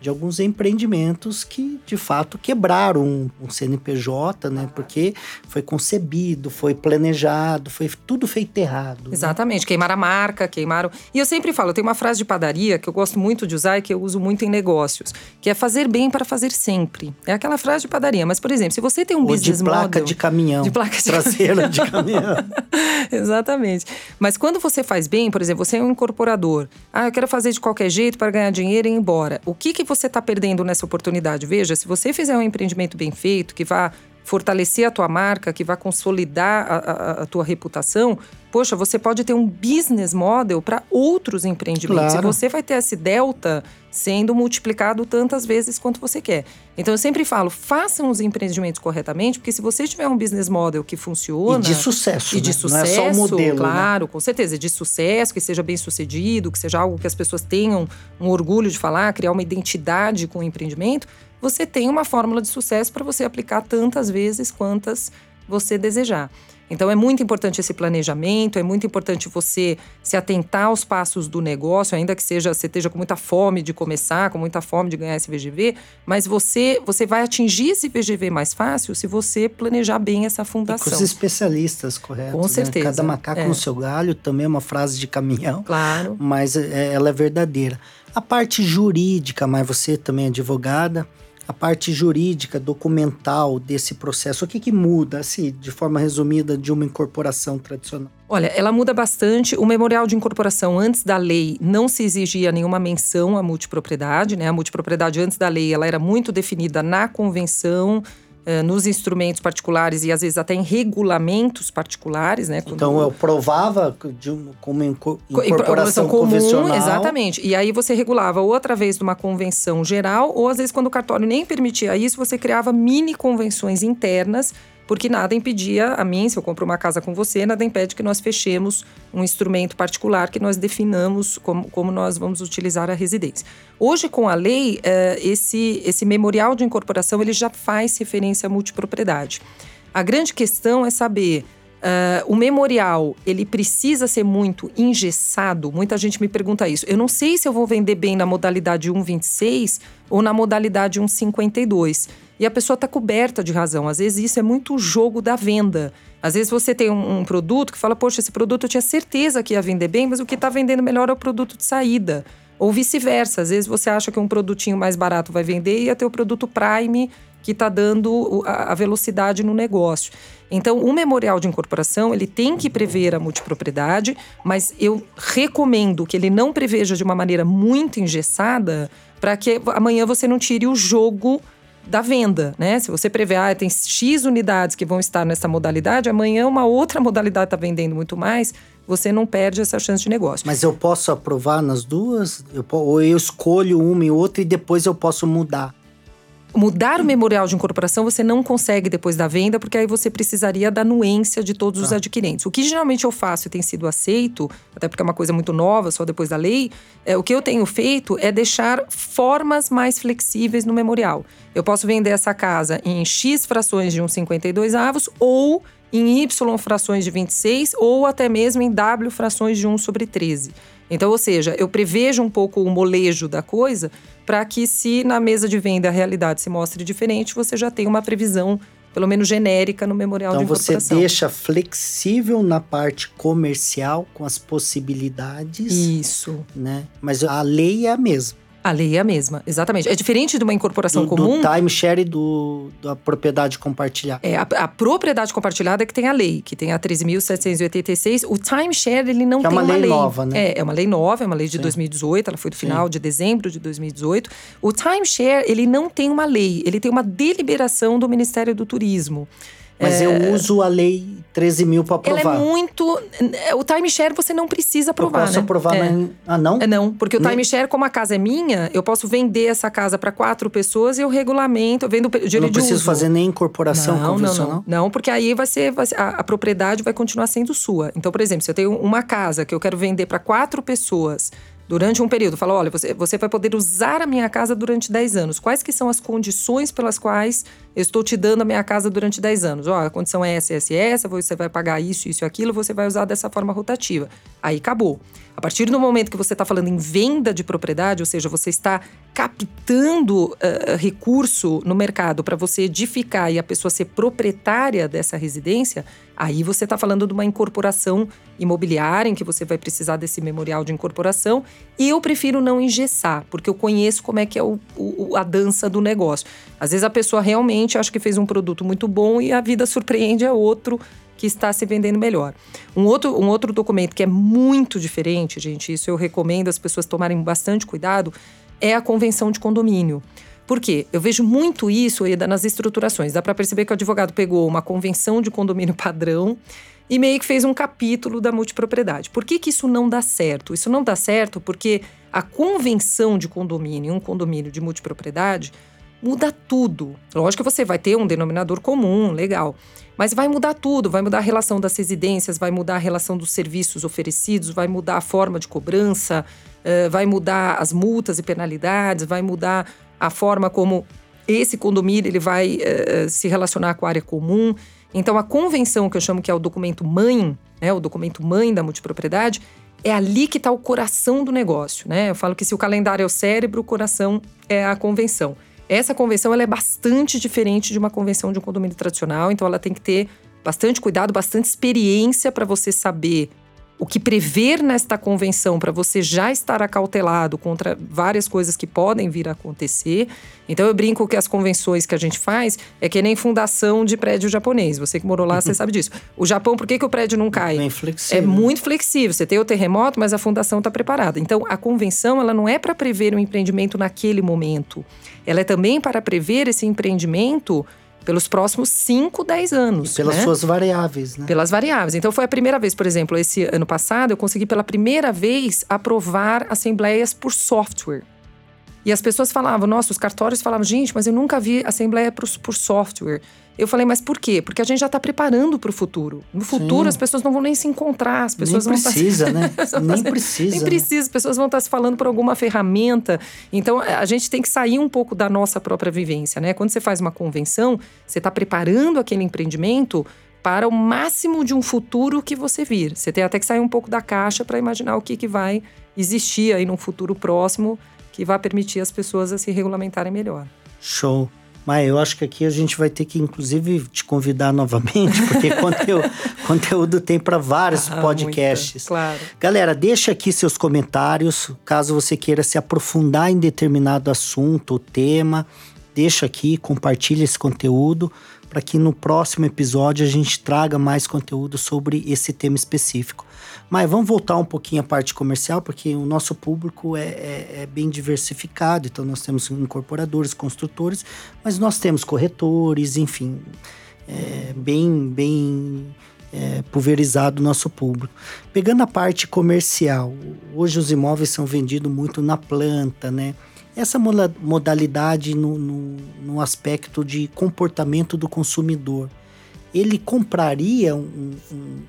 De alguns empreendimentos que de fato quebraram um, um CNPJ, né? Porque foi concebido, foi planejado, foi tudo feito errado. Né? Exatamente, né? queimaram a marca, queimaram. E eu sempre falo, tem uma frase de padaria que eu gosto muito de usar e que eu uso muito em negócios, que é fazer bem para fazer sempre. É aquela frase de padaria, mas por exemplo, se você tem um Ou business de placa model, de caminhão, de placa de traseira de caminhão. Exatamente. Mas quando você faz bem, por exemplo, você é um incorporador. Ah, eu quero fazer de qualquer jeito para ganhar dinheiro e ir embora. O que que você está perdendo nessa oportunidade? Veja, se você fizer um empreendimento bem feito, que vá fortalecer a tua marca, que vá consolidar a, a, a tua reputação, poxa, você pode ter um business model para outros empreendimentos. Claro. E você vai ter esse delta sendo multiplicado tantas vezes quanto você quer. Então eu sempre falo, façam os empreendimentos corretamente, porque se você tiver um business model que funciona e de sucesso, e de né? sucesso, não é só o modelo, né? claro, né? com certeza, de sucesso, que seja bem sucedido, que seja algo que as pessoas tenham um orgulho de falar, criar uma identidade com o empreendimento, você tem uma fórmula de sucesso para você aplicar tantas vezes quantas você desejar. Então é muito importante esse planejamento, é muito importante você se atentar aos passos do negócio, ainda que seja você esteja com muita fome de começar, com muita fome de ganhar esse VGV, mas você você vai atingir esse VGV mais fácil se você planejar bem essa fundação. E com os especialistas, correto? Com né? certeza. Cada macaco é. no seu galho, também é uma frase de caminhão. Claro. Mas é, ela é verdadeira. A parte jurídica, mas você também é advogada, a parte jurídica, documental desse processo? O que, que muda, assim, de forma resumida, de uma incorporação tradicional? Olha, ela muda bastante. O memorial de incorporação, antes da lei, não se exigia nenhuma menção à multipropriedade, né? A multipropriedade, antes da lei, ela era muito definida na convenção eh, nos instrumentos particulares e às vezes até em regulamentos particulares, né? Quando... Então eu provava de um, como incorporação comum, convencional. exatamente. E aí você regulava ou através de uma convenção geral ou às vezes quando o cartório nem permitia isso, você criava mini convenções internas porque nada impedia a mim, se eu compro uma casa com você, nada impede que nós fechemos um instrumento particular que nós definamos como, como nós vamos utilizar a residência. Hoje, com a lei, eh, esse, esse memorial de incorporação ele já faz referência à multipropriedade. A grande questão é saber Uh, o memorial, ele precisa ser muito engessado? Muita gente me pergunta isso. Eu não sei se eu vou vender bem na modalidade 1,26 ou na modalidade 1,52. E a pessoa está coberta de razão. Às vezes isso é muito o jogo da venda. Às vezes você tem um, um, produto que fala, poxa, esse produto eu tinha certeza que ia vender bem, mas o que está vendendo melhor é o produto de saída. Ou vice-versa. Às vezes você acha que um produtinho mais barato vai vender e até o produto Prime que está dando a velocidade no negócio. Então, o memorial de incorporação ele tem que prever a multipropriedade, mas eu recomendo que ele não preveja de uma maneira muito engessada para que amanhã você não tire o jogo da venda, né? Se você prever, ah, tem X unidades que vão estar nessa modalidade, amanhã uma outra modalidade está vendendo muito mais, você não perde essa chance de negócio. Mas eu posso aprovar nas duas? Eu, ou eu escolho uma e outra e depois eu posso mudar? Mudar o memorial de incorporação você não consegue depois da venda, porque aí você precisaria da anuência de todos os tá. adquirentes. O que geralmente eu faço e tem sido aceito, até porque é uma coisa muito nova, só depois da lei, é, o que eu tenho feito é deixar formas mais flexíveis no memorial. Eu posso vender essa casa em X frações de 1,52 avos ou em Y frações de 26 ou até mesmo em W frações de 1 sobre 13. Então, ou seja, eu prevejo um pouco o molejo da coisa para que, se na mesa de venda a realidade se mostre diferente, você já tenha uma previsão, pelo menos genérica, no memorial então, de incorporação. Então, você deixa flexível na parte comercial, com as possibilidades. Isso. Né? Mas a lei é a mesma. A lei é a mesma, exatamente. É diferente de uma incorporação do, comum. Do timeshare e do, da propriedade compartilhada. É, a, a, propriedade compartilhada é que tem a lei, que tem a 13.786. O timeshare, ele não que tem é uma, lei, lei, nova, né? É, é uma lei nova, é uma lei de Sim. 2018, ela foi do final Sim. de dezembro de 2018. O timeshare, ele não tem uma lei, ele tem uma deliberação do Ministério do Turismo. Mas é... eu uso a lei 13 mil para aprovar. Ela é muito. O timeshare você não precisa aprovar. Eu posso né? aprovar, é. na... ah, não? É não, porque o timeshare, como a casa é minha, eu posso vender essa casa para quatro pessoas e eu regulamento, eu vendo direito não preciso uso. fazer nem incorporação não, convencional? Não, não, não, porque aí vai ser, vai ser a, a, propriedade vai continuar sendo sua. Então, por exemplo, se eu tenho uma casa que eu quero vender para quatro pessoas durante um período. Falou, olha, você, você vai poder usar a minha casa durante 10 anos. Quais que são as condições pelas quais eu estou te dando a minha casa durante 10 anos? Ó, a condição é essa, essa essa, você vai pagar isso, isso aquilo, você vai usar dessa forma rotativa. Aí acabou. A partir do momento que você está falando em venda de propriedade, ou seja, você está captando uh, recurso no mercado para você edificar e a pessoa ser proprietária dessa residência, aí você está falando de uma incorporação imobiliária em que você vai precisar desse memorial de incorporação. E eu prefiro não engessar, porque eu conheço como é que é o, o, a dança do negócio. Às vezes a pessoa realmente acha que fez um produto muito bom e a vida surpreende a outro que está se vendendo melhor. Um outro, um outro documento que é muito diferente, gente, isso eu recomendo as pessoas tomarem bastante cuidado, é a convenção de condomínio. Por quê? Eu vejo muito isso, Eda, nas estruturações. Dá para perceber que o advogado pegou uma convenção de condomínio padrão e meio que fez um capítulo da multipropriedade. Por que, que isso não dá certo? Isso não dá certo porque a convenção de condomínio, um condomínio de multipropriedade, muda tudo. Lógico que você vai ter um denominador comum, legal. Mas vai mudar tudo, vai mudar a relação das residências, vai mudar a relação dos serviços oferecidos, vai mudar a forma de cobrança, uh, vai mudar as multas e penalidades, vai mudar a forma como esse condomínio ele vai uh, se relacionar com a área comum. Então, a convenção, que eu chamo que é o documento mãe, né, o documento mãe da multipropriedade, é ali que está o coração do negócio. Né? Eu falo que se o calendário é o cérebro, o coração é a convenção. Essa convenção ela é bastante diferente de uma convenção de um condomínio tradicional, então ela tem que ter bastante cuidado, bastante experiência para você saber o que prever nesta convenção para você já estar acautelado contra várias coisas que podem vir a acontecer. Então eu brinco que as convenções que a gente faz é que nem fundação de prédio japonês. Você que morou lá, você sabe disso. O Japão, por que, que o prédio não cai? Bem flexível. É muito flexível. Você tem o terremoto, mas a fundação está preparada. Então a convenção ela não é para prever um empreendimento naquele momento. Ela é também para prever esse empreendimento pelos próximos 5, 10 anos. E pelas né? suas variáveis, né? Pelas variáveis. Então foi a primeira vez, por exemplo, esse ano passado, eu consegui pela primeira vez aprovar assembleias por software. E as pessoas falavam, nossa, os cartórios falavam, gente, mas eu nunca vi assembleia por, por software. Eu falei, mas por quê? Porque a gente já está preparando para o futuro. No futuro, Sim. as pessoas não vão nem se encontrar, as pessoas nem vão tá precisa, tá... né? nem precisa. Nem precisa, as pessoas vão estar tá se falando por alguma ferramenta. Então, a gente tem que sair um pouco da nossa própria vivência, né? Quando você faz uma convenção, você está preparando aquele empreendimento para o máximo de um futuro que você vir. Você tem até que sair um pouco da caixa para imaginar o que, que vai existir aí num futuro próximo que vai permitir as pessoas a se regulamentarem melhor. Show. Mas eu acho que aqui a gente vai ter que, inclusive, te convidar novamente, porque conteúdo, conteúdo tem para vários ah, podcasts. Claro. Galera, deixa aqui seus comentários, caso você queira se aprofundar em determinado assunto ou tema. Deixa aqui, compartilha esse conteúdo para que no próximo episódio a gente traga mais conteúdo sobre esse tema específico. Mas vamos voltar um pouquinho à parte comercial, porque o nosso público é, é, é, bem diversificado. Então, nós temos incorporadores, construtores, mas nós temos corretores, enfim, é bem, bem é, pulverizado o nosso público. Pegando a parte comercial, hoje os imóveis são vendidos muito na planta, né? Essa modalidade no, no, no aspecto de comportamento do consumidor, ele compraria um, um,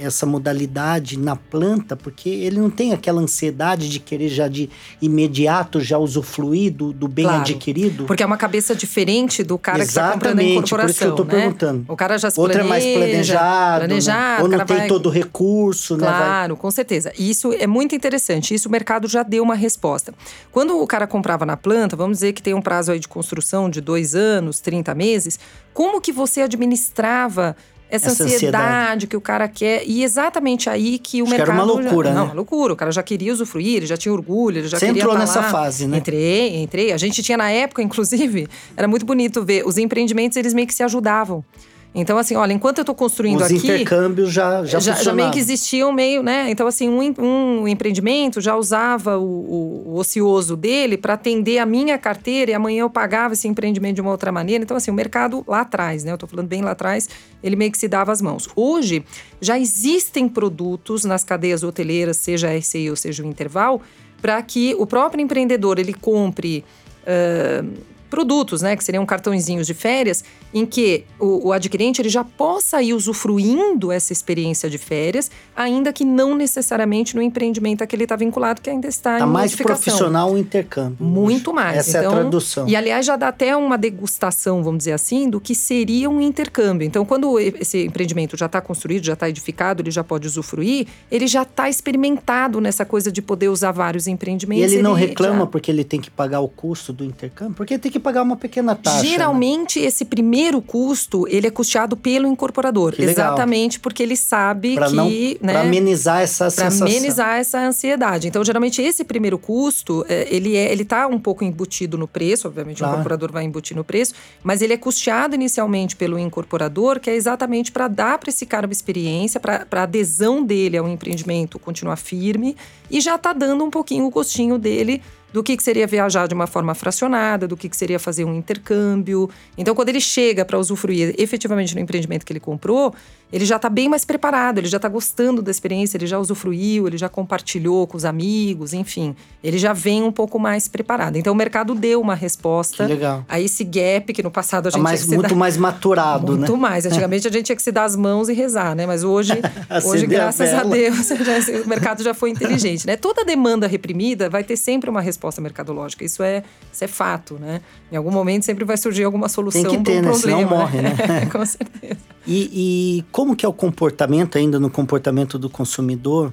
essa modalidade na planta, porque ele não tem aquela ansiedade de querer já de imediato já usufruir do, do bem claro, adquirido. Porque é uma cabeça diferente do cara Exatamente, que está comprando a incorporação. Por isso que eu estou né? perguntando. O cara já se Outra planeja, é mais planejado, planejado né? ou não tem vai... todo o recurso. Né? Claro, né? com certeza. E isso é muito interessante. Isso o mercado já deu uma resposta. Quando o cara comprava na planta, vamos dizer que tem um prazo aí de construção de dois anos, 30 meses, como que você administrava essa, essa ansiedade, ansiedade, que o cara quer. E exatamente aí que o Acho mercado. Que era uma loucura, já, né? Não, uma loucura. O cara já queria usufruir, ele já tinha orgulho, ele já Você queria. entrou tá nessa lá. fase, né? Entrei, entrei. A gente tinha na época, inclusive, era muito bonito ver os empreendimentos, eles meio que se ajudavam. Então, assim, olha, enquanto eu estou construindo Os aqui. Os intercâmbios já, já, já, já meio que existiam meio, né? Então, assim, um, um empreendimento já usava o, o, o ocioso dele para atender a minha carteira e amanhã eu pagava esse empreendimento de uma outra maneira. Então, assim, o mercado lá atrás, né? Eu estou falando bem lá atrás, ele meio que se dava as mãos. Hoje, já existem produtos nas cadeias hoteleiras, seja a RCI ou seja o intervalo, para que o próprio empreendedor ele compre. Uh, produtos, né, que seriam cartõezinhos de férias, em que o, o, adquirente ele já possa ir usufruindo essa experiência de férias, ainda que não necessariamente no empreendimento a que ele está vinculado, que ainda está tá em mais profissional o intercâmbio. Muito mais. Essa então, é a então, tradução. E aliás já dá até uma degustação, vamos dizer assim, do que seria um intercâmbio. Então, quando esse empreendimento já está construído, já está edificado, ele já pode usufruir, ele já está experimentado nessa coisa de poder usar vários empreendimentos. E ele, ele não reclama já... porque ele tem que pagar o custo do intercâmbio, porque tem que pagar uma pequena taxa. Né? Geralmente, né? esse primeiro custo, ele é custeado pelo incorporador. Exatamente porque ele sabe pra que… Não, né, para amenizar essa pra sensação. Para amenizar essa ansiedade. Então, geralmente, esse primeiro custo, é, ele é, ele tá um pouco embutido no preço. Obviamente, claro. o incorporador vai embutir no preço. Mas ele é custeado inicialmente pelo incorporador, que é exatamente para dar para esse cara uma experiência, para a adesão dele ao empreendimento continuar firme. E já está dando um pouquinho o gostinho dele do que, que seria viajar de uma forma fracionada, do que, que seria fazer um intercâmbio. Então, quando ele chega para usufruir efetivamente no empreendimento que ele comprou, ele já está bem mais preparado, ele já está gostando da experiência, ele já usufruiu, ele já compartilhou com os amigos, enfim. Ele já vem um pouco mais preparado. Então, o mercado deu uma resposta a esse gap que no passado a tá gente mais, tinha que muito dar... mais maturado, muito né? Muito mais. Antigamente a gente tinha que se dar as mãos e rezar, né? Mas hoje, hoje graças a, a Deus, já, o mercado já foi inteligente, né? Toda demanda reprimida vai ter sempre uma resposta mercadológica. Isso é, isso é fato, né? Em algum momento sempre vai surgir alguma solução Tem que ter, um né? problema. Senão morre, né? com certeza. E, e como que é o comportamento, ainda no comportamento do consumidor,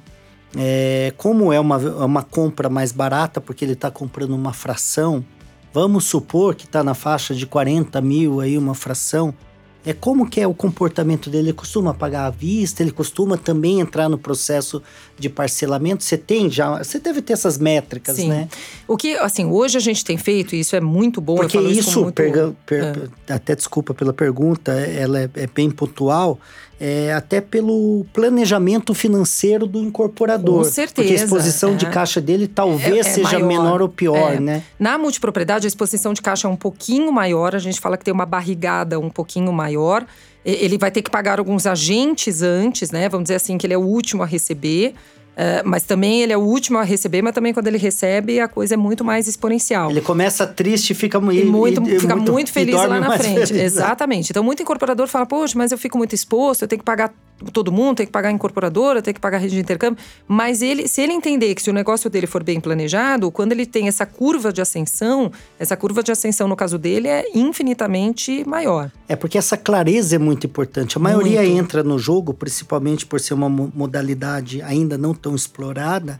é, como é uma, é uma compra mais barata, porque ele está comprando uma fração, vamos supor que está na faixa de 40 mil aí, uma fração, é como que é o comportamento dele? Ele costuma pagar à vista? Ele costuma também entrar no processo de parcelamento? Você tem já? Você deve ter essas métricas, Sim. né? O que, assim, hoje a gente tem feito e isso é muito bom. Porque isso, isso muito... perga, per, é. até desculpa pela pergunta, ela é, é bem pontual é, até pelo planejamento financeiro do incorporador. Com certeza. Porque a exposição é. de caixa dele talvez é, é seja maior. menor ou pior, é. né? Na multipropriedade, a exposição de caixa é um pouquinho maior. A gente fala que tem uma barrigada um pouquinho maior. Ele vai ter que pagar alguns agentes antes, né? Vamos dizer assim, que ele é o último a receber. Uh, mas também ele é o último a receber, mas também quando ele recebe, a coisa é muito mais exponencial. Ele começa triste fica e muito, e, fica muito, muito feliz lá na frente. Feliz, Exatamente. Então, muito incorporador fala, poxa, mas eu fico muito exposto, eu tenho que pagar todo mundo, tem que pagar a incorporadora, tem que pagar a rede de intercâmbio. Mas ele, se ele entender que se o negócio dele for bem planejado, quando ele tem essa curva de ascensão, essa curva de ascensão no caso dele é infinitamente maior. É porque essa clareza é muito importante. A maioria muito. entra no jogo, principalmente por ser uma modalidade ainda não tão explorada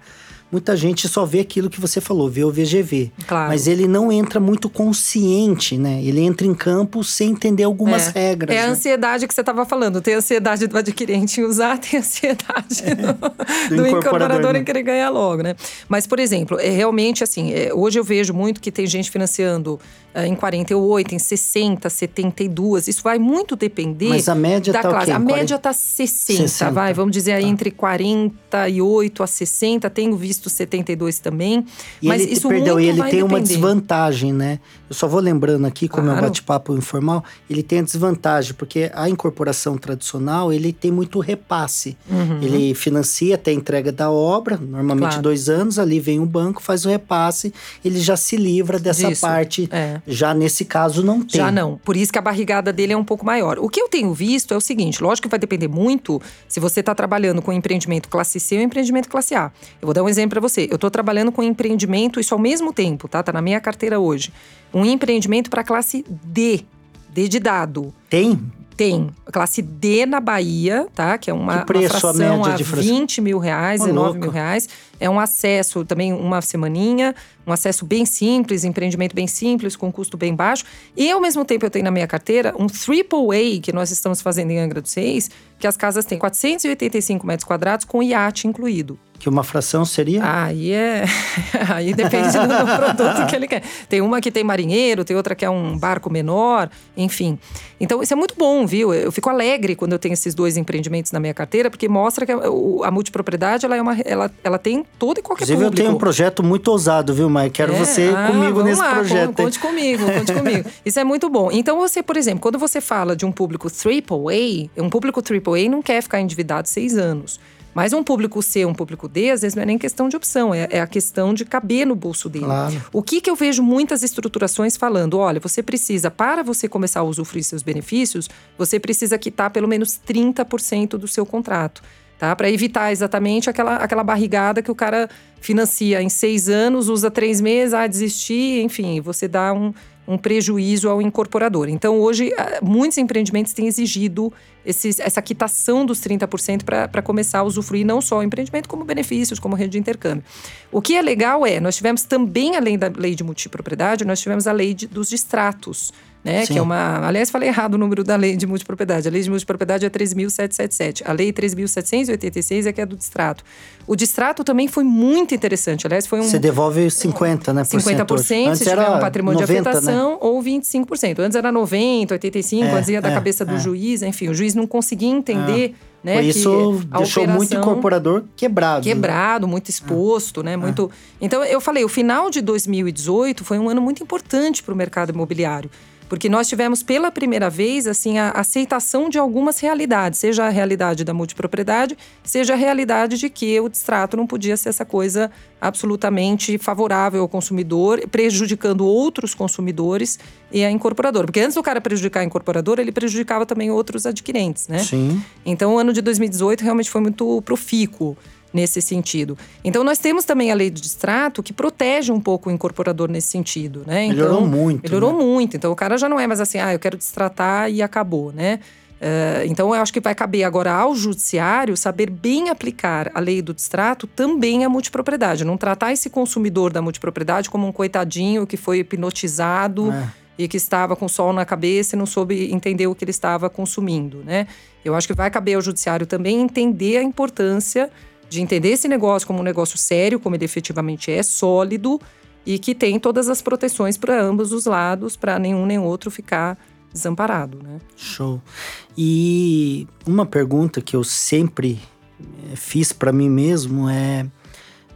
muita gente só vê aquilo que você falou, vê o VGV. Claro. Mas ele não entra muito consciente, né? Ele entra em campo sem entender algumas é. regras. É a né? ansiedade que você estava falando. Tem a ansiedade do adquirente em usar, tem a ansiedade é. do, do, do, incorporador né? em querer ganhar logo, né? Mas, por exemplo, é realmente assim, é, hoje eu vejo muito que tem gente financiando em 48, em 60, 72. Isso vai muito depender Mas a média da tá classe. A média está 60, 60, vai. Vamos dizer aí tá. entre 48 a 60. Tenho visto visto 72 também. E mas ele, isso perdão, muito ele tem depender. uma desvantagem, né? Eu só vou lembrando aqui, como claro. é um bate-papo informal, ele tem a desvantagem, porque a incorporação tradicional, ele tem muito repasse. Uhum. Ele financia até a entrega da obra, normalmente Claro. dois anos, ali vem o banco, faz o repasse, ele já se livra dessa Disso, parte. é. Já nesse caso não tem. Já não. Por isso que a barrigada dele é um pouco maior. O que eu tenho visto é o seguinte: lógico que vai depender muito se você está trabalhando com empreendimento classe C ou empreendimento classe A. Eu vou dar um exemplo para você. Eu estou trabalhando com empreendimento, isso ao mesmo tempo, tá? Tá na minha carteira hoje. Um empreendimento para classe D. D de dado. Tem? Tem classe D na Bahia, tá? Que é uma, Que preço uma a fração média a de fração? 20 mil reais, Ô, 19 louco. mil reais. É um acesso também uma semaninha, um acesso bem simples, empreendimento bem simples, com custo bem baixo. E ao mesmo tempo eu tenho na minha carteira um triple A que nós estamos fazendo em Angra dos Reis, que as casas têm 485 metros quadrados com iate incluído. Que uma fração seria? Aí é. Aí depende do, produto que ele quer. Tem uma que tem marinheiro, tem outra que é um barco menor, enfim. Então, isso é muito bom, viu? Eu fico alegre quando eu tenho esses dois empreendimentos na minha carteira, porque mostra que a, a multipropriedade ela, é uma, ela, ela tem todo e qualquer Inclusive, eu público. tenho um projeto muito ousado, viu, Mai? Quero É, você ah, comigo nesse lá, projeto. con- Conte comigo, conte comigo. Isso é muito bom. Então, você, por exemplo, quando você fala de um público AAA, um público AAA não quer ficar endividado seis anos. Mas um público C, um público D, às vezes não é nem questão de opção, é, é a questão de caber no bolso dele. Claro. O que, que eu vejo muitas estruturações falando? Olha, você precisa, para você começar a usufruir seus benefícios, você precisa quitar pelo menos 30% do seu contrato. Tá? Para evitar exatamente aquela, aquela barrigada que o cara financia em seis anos, usa três meses, ah, desistir, enfim, você dá um, um prejuízo ao incorporador. Então, hoje, ah, muitos empreendimentos têm exigido esses, essa quitação dos 30% para começar a usufruir não só o empreendimento, como benefícios, como rede de intercâmbio. O que é legal é, nós tivemos também, além da lei de multipropriedade, nós tivemos a lei de- dos distratos. Né, Sim. que é uma. Aliás, falei errado o número da lei de multipropriedade. A lei de multipropriedade é 13.777. A lei 3.786 é que é do distrato. O distrato também foi muito interessante. Aliás, foi um. Você devolve 50, né? por 50% cento hoje. se tiver um patrimônio 90, de né? afetação ou 25%. Antes era 90, 85, É, antes ia da é, cabeça do é. juiz, enfim, o juiz não conseguia entender, né, Foi que isso deixou muito incorporador quebrado. né? quebrado, muito exposto, né? Muito. Então eu falei, o final de 2018 foi um ano muito importante para o mercado imobiliário. Porque nós tivemos pela primeira vez assim a aceitação de algumas realidades, seja a realidade da multipropriedade, seja a realidade de que o distrato não podia ser essa coisa absolutamente favorável ao consumidor, prejudicando outros consumidores e a incorporadora. Porque antes do cara prejudicar a incorporadora, ele prejudicava também outros adquirentes, né? Sim. Então, o ano de 2018 realmente foi muito profícuo nesse sentido. Então, nós temos também a lei de distrato que protege um pouco o incorporador nesse sentido, né? Então, Melhorou muito, Melhorou né? muito. Então, o cara já não é mais assim, ah, eu quero distratar e acabou, né? Eh, então, eu acho que vai caber agora ao judiciário saber bem aplicar a lei do distrato também à multipropriedade. Não tratar esse consumidor da multipropriedade como um coitadinho que foi hipnotizado É. e que estava com sol na cabeça e não soube entender o que ele estava consumindo, né? Eu acho que vai caber ao judiciário também entender a importância de entender esse negócio como um negócio sério, como ele efetivamente é, sólido e que tem todas as proteções para ambos os lados, para nenhum nem outro ficar desamparado, né? Show. E uma pergunta que eu sempre eh, fiz para mim mesmo é,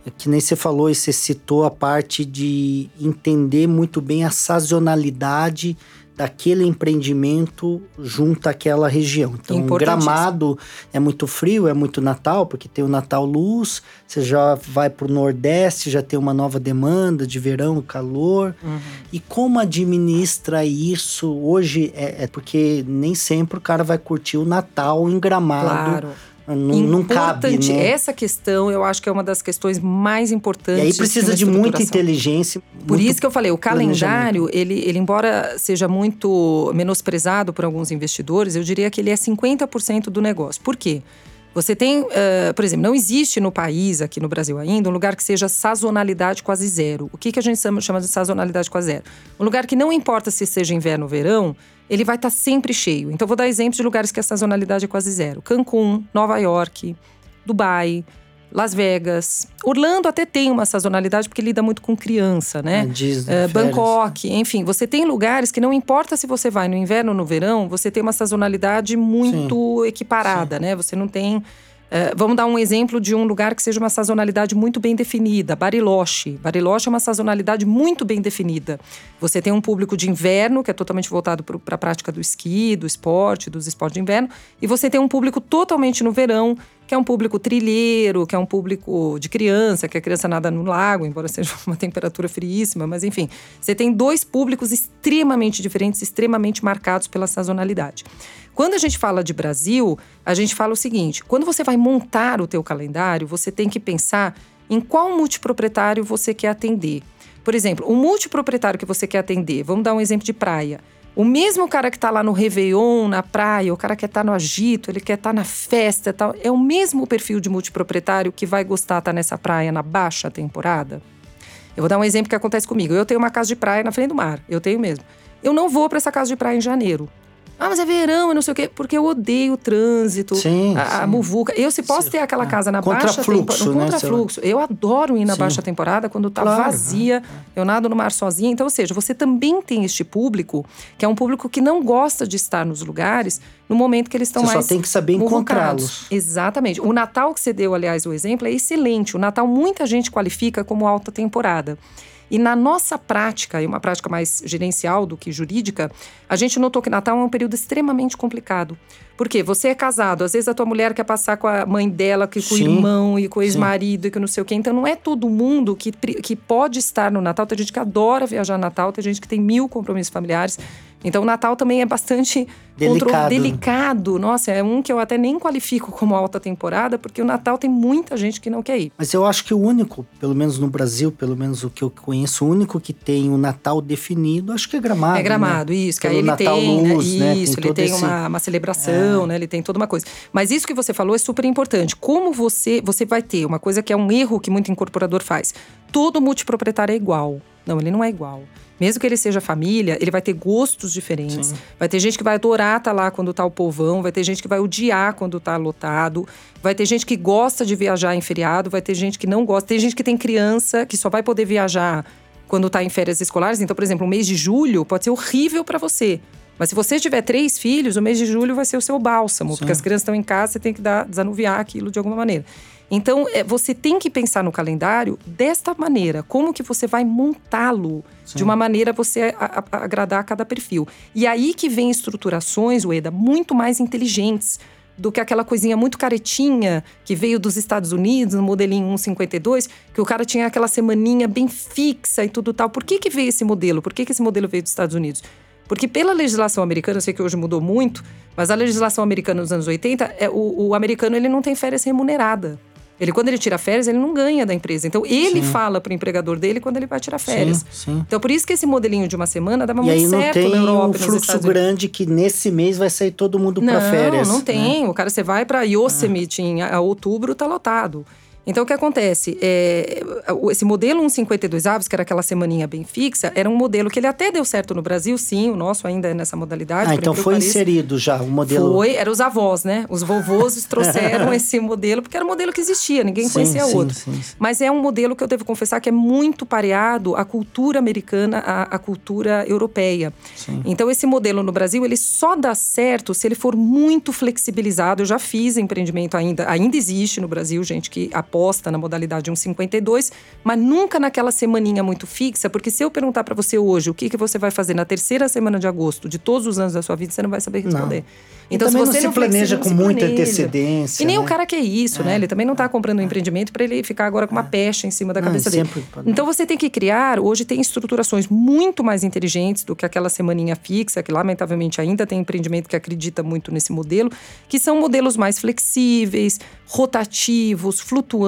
é que nem você falou e você citou a parte de entender muito bem a sazonalidade daquele empreendimento junto àquela região. Então, Gramado é muito frio, é muito Natal, porque tem o Natal Luz, você já vai para o Nordeste, já tem uma nova demanda de verão, calor. Uhum. E como administra isso hoje? É, é, porque nem sempre o cara vai curtir o Natal em Gramado. Claro não, não cabe, né? Essa questão, eu acho que é uma das questões mais importantes. E aí precisa de muita inteligência. Por isso que eu falei, o calendário, ele, ele embora seja muito menosprezado por alguns investidores, eu diria que ele é 50% do negócio. Por quê? Você tem, uh, por exemplo, não existe no país, aqui no Brasil ainda, um lugar que seja sazonalidade quase zero. O que, que a gente chama de sazonalidade quase zero? Um lugar que não importa se seja inverno ou verão, ele vai estar tá sempre cheio. Então, vou dar exemplos de lugares que a sazonalidade é quase zero: Cancún, Nova York, Dubai, Las Vegas. Orlando até tem uma sazonalidade porque lida muito com criança, né? É, Disney, uh, Bangkok, enfim, você tem lugares que não importa se você vai no inverno ou no verão, você tem uma sazonalidade muito Sim. equiparada, Sim. né? Você não tem Uh, vamos dar um exemplo de um lugar que seja uma sazonalidade muito bem definida, Bariloche. Bariloche é uma sazonalidade muito bem definida. Você tem um público de inverno, que é totalmente voltado para a prática do esqui, do esporte, dos esportes de inverno, e você tem um público totalmente no verão, que é um público trilheiro, que é um público de criança, que a criança nada no lago, embora seja uma temperatura friíssima, mas enfim, você tem dois públicos extremamente diferentes, extremamente marcados pela sazonalidade. Quando a gente fala de Brasil, a gente fala o seguinte: quando você vai montar o teu calendário, você tem que pensar em qual multiproprietário você quer atender. Por exemplo, o multiproprietário que você quer atender, vamos dar um exemplo de praia. O mesmo cara que está lá no Réveillon, na praia, o cara que está no agito, ele quer estar tá na festa tal, é o mesmo perfil de multiproprietário que vai gostar de estar tá nessa praia na baixa temporada? Eu vou dar um exemplo que acontece comigo. Eu tenho uma casa de praia na frente do mar, eu tenho mesmo. Eu não vou para essa casa de praia em janeiro. Ah, mas é verão e não sei o quê. Porque eu odeio o trânsito, sim, a, sim. a muvuca. Eu, se posso ter aquela casa na baixa temporada. No contrafluxo. Né? Eu adoro ir na sim. baixa temporada quando tá claro. vazia. Eu nado no mar sozinha. Então, ou seja, você também tem este público, que é um público que não gosta de estar nos lugares no momento que eles estão mais. Você só tem que saber encontrá-los. Exatamente. O Natal que você deu, aliás, o exemplo, é excelente. O Natal muita gente qualifica como alta temporada. E na nossa prática, e uma prática mais gerencial do que jurídica, a gente notou que Natal é um período extremamente complicado. Porque você é casado, às vezes a tua mulher quer passar com a mãe dela, que com sim, o irmão e com o ex-marido e que não sei o quê. Então não é todo mundo que, que pode estar no Natal. Tem gente que adora viajar no Natal, tem gente que tem mil compromissos familiares. Então o Natal também é bastante delicado. delicado. Nossa, é um que eu até nem qualifico como alta temporada, porque o Natal tem muita gente que não quer ir. Mas eu acho que o único, pelo menos no Brasil, pelo menos o que eu conheço, o único que tem o Natal definido, acho que é Gramado. É Gramado, né? isso. Que aí ele Natal tem, né, Luz, né? Isso, tem ele tem esse... uma, uma celebração, é. né? Ele tem toda uma coisa. Mas isso que você falou é super importante. Como você, você vai ter uma coisa que é um erro que muito incorporador faz. Todo multiproprietário é igual. Não, ele não é igual. Mesmo que ele seja família, ele vai ter gostos diferentes. Sim. Vai ter gente que vai adorar estar tá lá quando tá o povão, vai ter gente que vai odiar quando tá lotado, vai ter gente que gosta de viajar em feriado, vai ter gente que não gosta. Tem gente que tem criança que só vai poder viajar quando está em férias escolares. Então, por exemplo, o mês de julho pode ser horrível para você. Mas se você tiver três filhos, o mês de julho vai ser o seu bálsamo, Sim. porque as crianças estão em casa, você tem que dar, desanuviar aquilo de alguma maneira. Então, é, você tem que pensar no calendário desta maneira. Como que você vai montá-lo de uma maneira você a, a, agradar a cada perfil. E aí que vem estruturações, Ueda, muito mais inteligentes do que aquela coisinha muito caretinha que veio dos Estados Unidos, no modelinho 152, que o cara tinha aquela semaninha bem fixa e tudo tal. Por que, que veio esse modelo? Por que, que esse modelo veio dos Estados Unidos? Porque pela legislação americana, eu sei que hoje mudou muito, mas a legislação americana nos anos 80, é, o, o americano ele não tem férias remunerada. Ele, quando ele tira férias, ele não ganha da empresa. Então, ele sim. fala para o empregador dele quando ele vai tirar férias. Sim, sim. Então, por isso que esse modelinho de uma semana dava e muito certo na Europa. E aí não tem um fluxo grande que nesse mês vai sair todo mundo para férias. Não, não tem. Né? O cara, você vai para Yosemite ah. em outubro, tá lotado. Então, o que acontece? É, esse modelo 152 aves, que era aquela semaninha bem fixa, era um modelo que ele até deu certo no Brasil, sim, o nosso ainda é nessa modalidade. Ah, então foi inserido já o modelo. Foi, eram os avós, né? Os vovôs trouxeram esse modelo, porque era um modelo que existia, ninguém sim, conhecia sim, outro. Sim, Mas é um modelo que eu devo confessar que é muito pareado à cultura americana, à, à cultura europeia. Então, esse modelo no Brasil, ele só dá certo se ele for muito flexibilizado. Eu já fiz empreendimento ainda, ainda existe no Brasil, gente que apoia aposta na modalidade 152, mas nunca naquela semaninha muito fixa, porque se eu perguntar para você hoje o que, que você vai fazer na terceira semana de agosto de todos os anos da sua vida, você não vai saber responder. Não. Então, se você não se planeja com muita antecedência. E nem né? o cara que é isso, é. né? Ele também não está comprando um empreendimento para ele ficar agora com uma é. pecha em cima da cabeça dele. Então você tem que criar, hoje tem estruturações muito mais inteligentes do que aquela semaninha fixa, que lamentavelmente ainda tem empreendimento que acredita muito nesse modelo, que são modelos mais flexíveis, rotativos, flutuantes,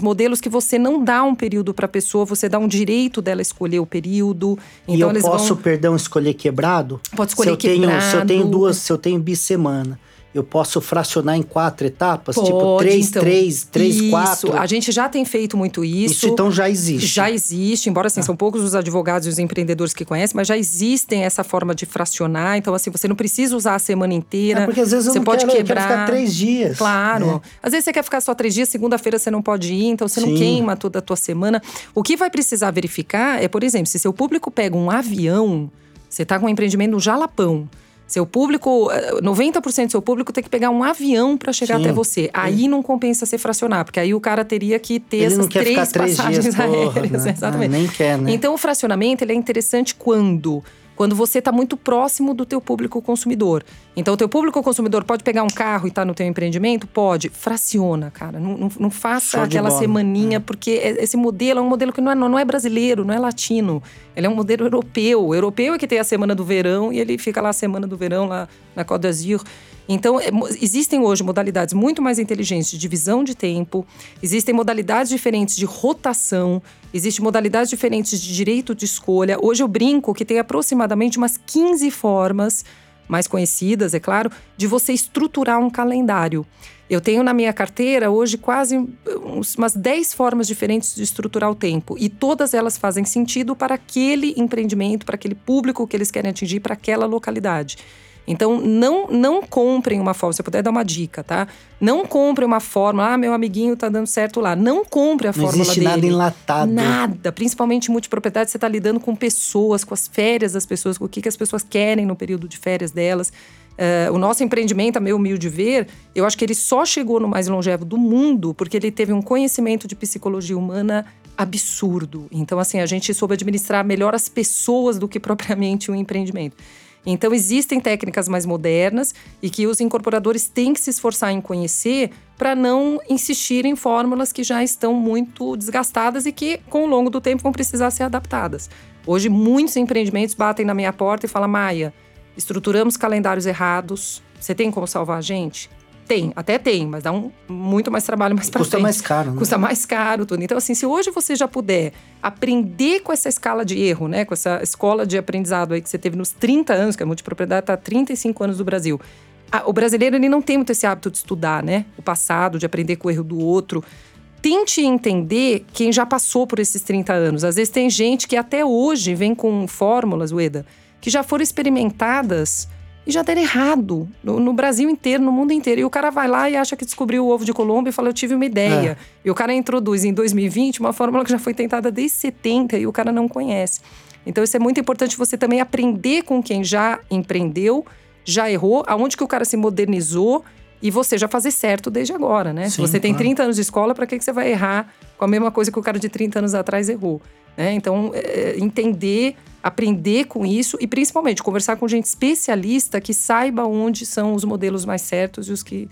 modelos que você não dá um período para a pessoa, você dá um direito dela escolher o período. Então, e eu posso, vão... perdão, escolher quebrado? Pode escolher se eu quebrado. Tenho, se eu tenho duas, se eu tenho bissemana eu posso fracionar em quatro etapas? Tipo, Pode, tipo, três, então, três, três, isso. quatro? A gente já tem feito muito isso. Isso então já existe? Já existe, embora assim, ah. são poucos os advogados e os empreendedores que conhecem, mas já existem essa forma de fracionar. Então, assim, você não precisa usar a semana inteira. É porque às vezes eu você não pode quero, quebrar. Eu quero ficar três dias. Claro. Né? Às vezes você quer ficar só três dias, segunda-feira você não pode ir, então você Sim. não queima toda a tua semana. O que vai precisar verificar é, por exemplo, se seu público pega um avião, você está com um empreendimento no Jalapão. Seu público, 90% eh, do seu público tem que pegar um avião para chegar Sim, até você. Aí não compensa ser fracionar, porque aí o cara teria que ter ele essas três, três passagens dias, aéreas. Porra, né? Exatamente. Ah, nem quer, né? Então o fracionamento ele é interessante quando quando você está muito próximo do teu público consumidor. Então, o teu público consumidor pode pegar um carro e estar tá no teu empreendimento? Pode. Fraciona, cara. Não, não, não faça aquela semaninha, é. porque esse modelo é um modelo que não é, não é brasileiro, não é latino. Ele é um modelo europeu. O europeu é que tem a semana do verão e ele fica lá a semana do verão, lá na Côte d'Azur. Então, é, existem hoje modalidades muito mais inteligentes de divisão de tempo, existem modalidades diferentes de rotação, existem modalidades diferentes de direito de escolha. Hoje eu brinco que tem aproximadamente umas 15 formas, mais conhecidas, é claro, de você estruturar um calendário. Eu tenho na minha carteira hoje quase umas 10 formas diferentes de estruturar o tempo. E todas elas fazem sentido para aquele empreendimento, para aquele público que eles querem atingir, para aquela localidade. Então, não, não comprem uma fórmula. Se eu puder dar uma dica, tá? Não comprem uma fórmula. Ah, meu amiguinho tá dando certo lá. Não compre a não fórmula dele. Não existe nada enlatado. Nada. Principalmente em multipropriedade, você está lidando com pessoas, com as férias das pessoas, com o que, que as pessoas querem no período de férias delas. Uh, o nosso empreendimento, a meu humilde ver, eu acho que ele só chegou no mais longevo do mundo porque ele teve um conhecimento de psicologia humana absurdo. Então, assim, a gente soube administrar melhor as pessoas do que propriamente o um empreendimento. Então, existem técnicas mais modernas e que os incorporadores têm que se esforçar em conhecer para não insistir em fórmulas que já estão muito desgastadas e que, com o longo do tempo, vão precisar ser adaptadas. Hoje, muitos empreendimentos batem na minha porta e falam: Maia, estruturamos calendários errados, você tem como salvar a gente? Tem, até tem, mas dá um muito mais trabalho mais para Custa mais caro, né? Custa mais caro tudo. Então, assim, se hoje você já puder aprender com essa escala de erro, né? Com essa escola de aprendizado aí que você teve nos 30 anos, que a multipropriedade está há 35 anos no Brasil. o brasileiro, ele não tem muito esse hábito de estudar, né? O passado, de aprender com o erro do outro. Tente entender quem já passou por esses 30 anos. Às vezes tem gente que até hoje vem com fórmulas, Ueda, que já foram experimentadas e já deram errado no, no, Brasil inteiro, no mundo inteiro. E o cara vai lá e acha que descobriu o ovo de Colombo e fala: Eu tive uma ideia. É. E o cara introduz em 2020 uma fórmula que já foi tentada desde 70 e o cara não conhece. Então, isso é muito importante você também aprender com quem já empreendeu, já errou, aonde que o cara se modernizou e você já fazer certo desde agora, né? Sim, Se você tem claro. 30 anos de escola, para que, que você vai errar com a mesma coisa que o cara de 30 anos atrás errou? Né? Então, é, entender aprender com isso e principalmente conversar com gente especialista que saiba onde são os modelos mais certos e os que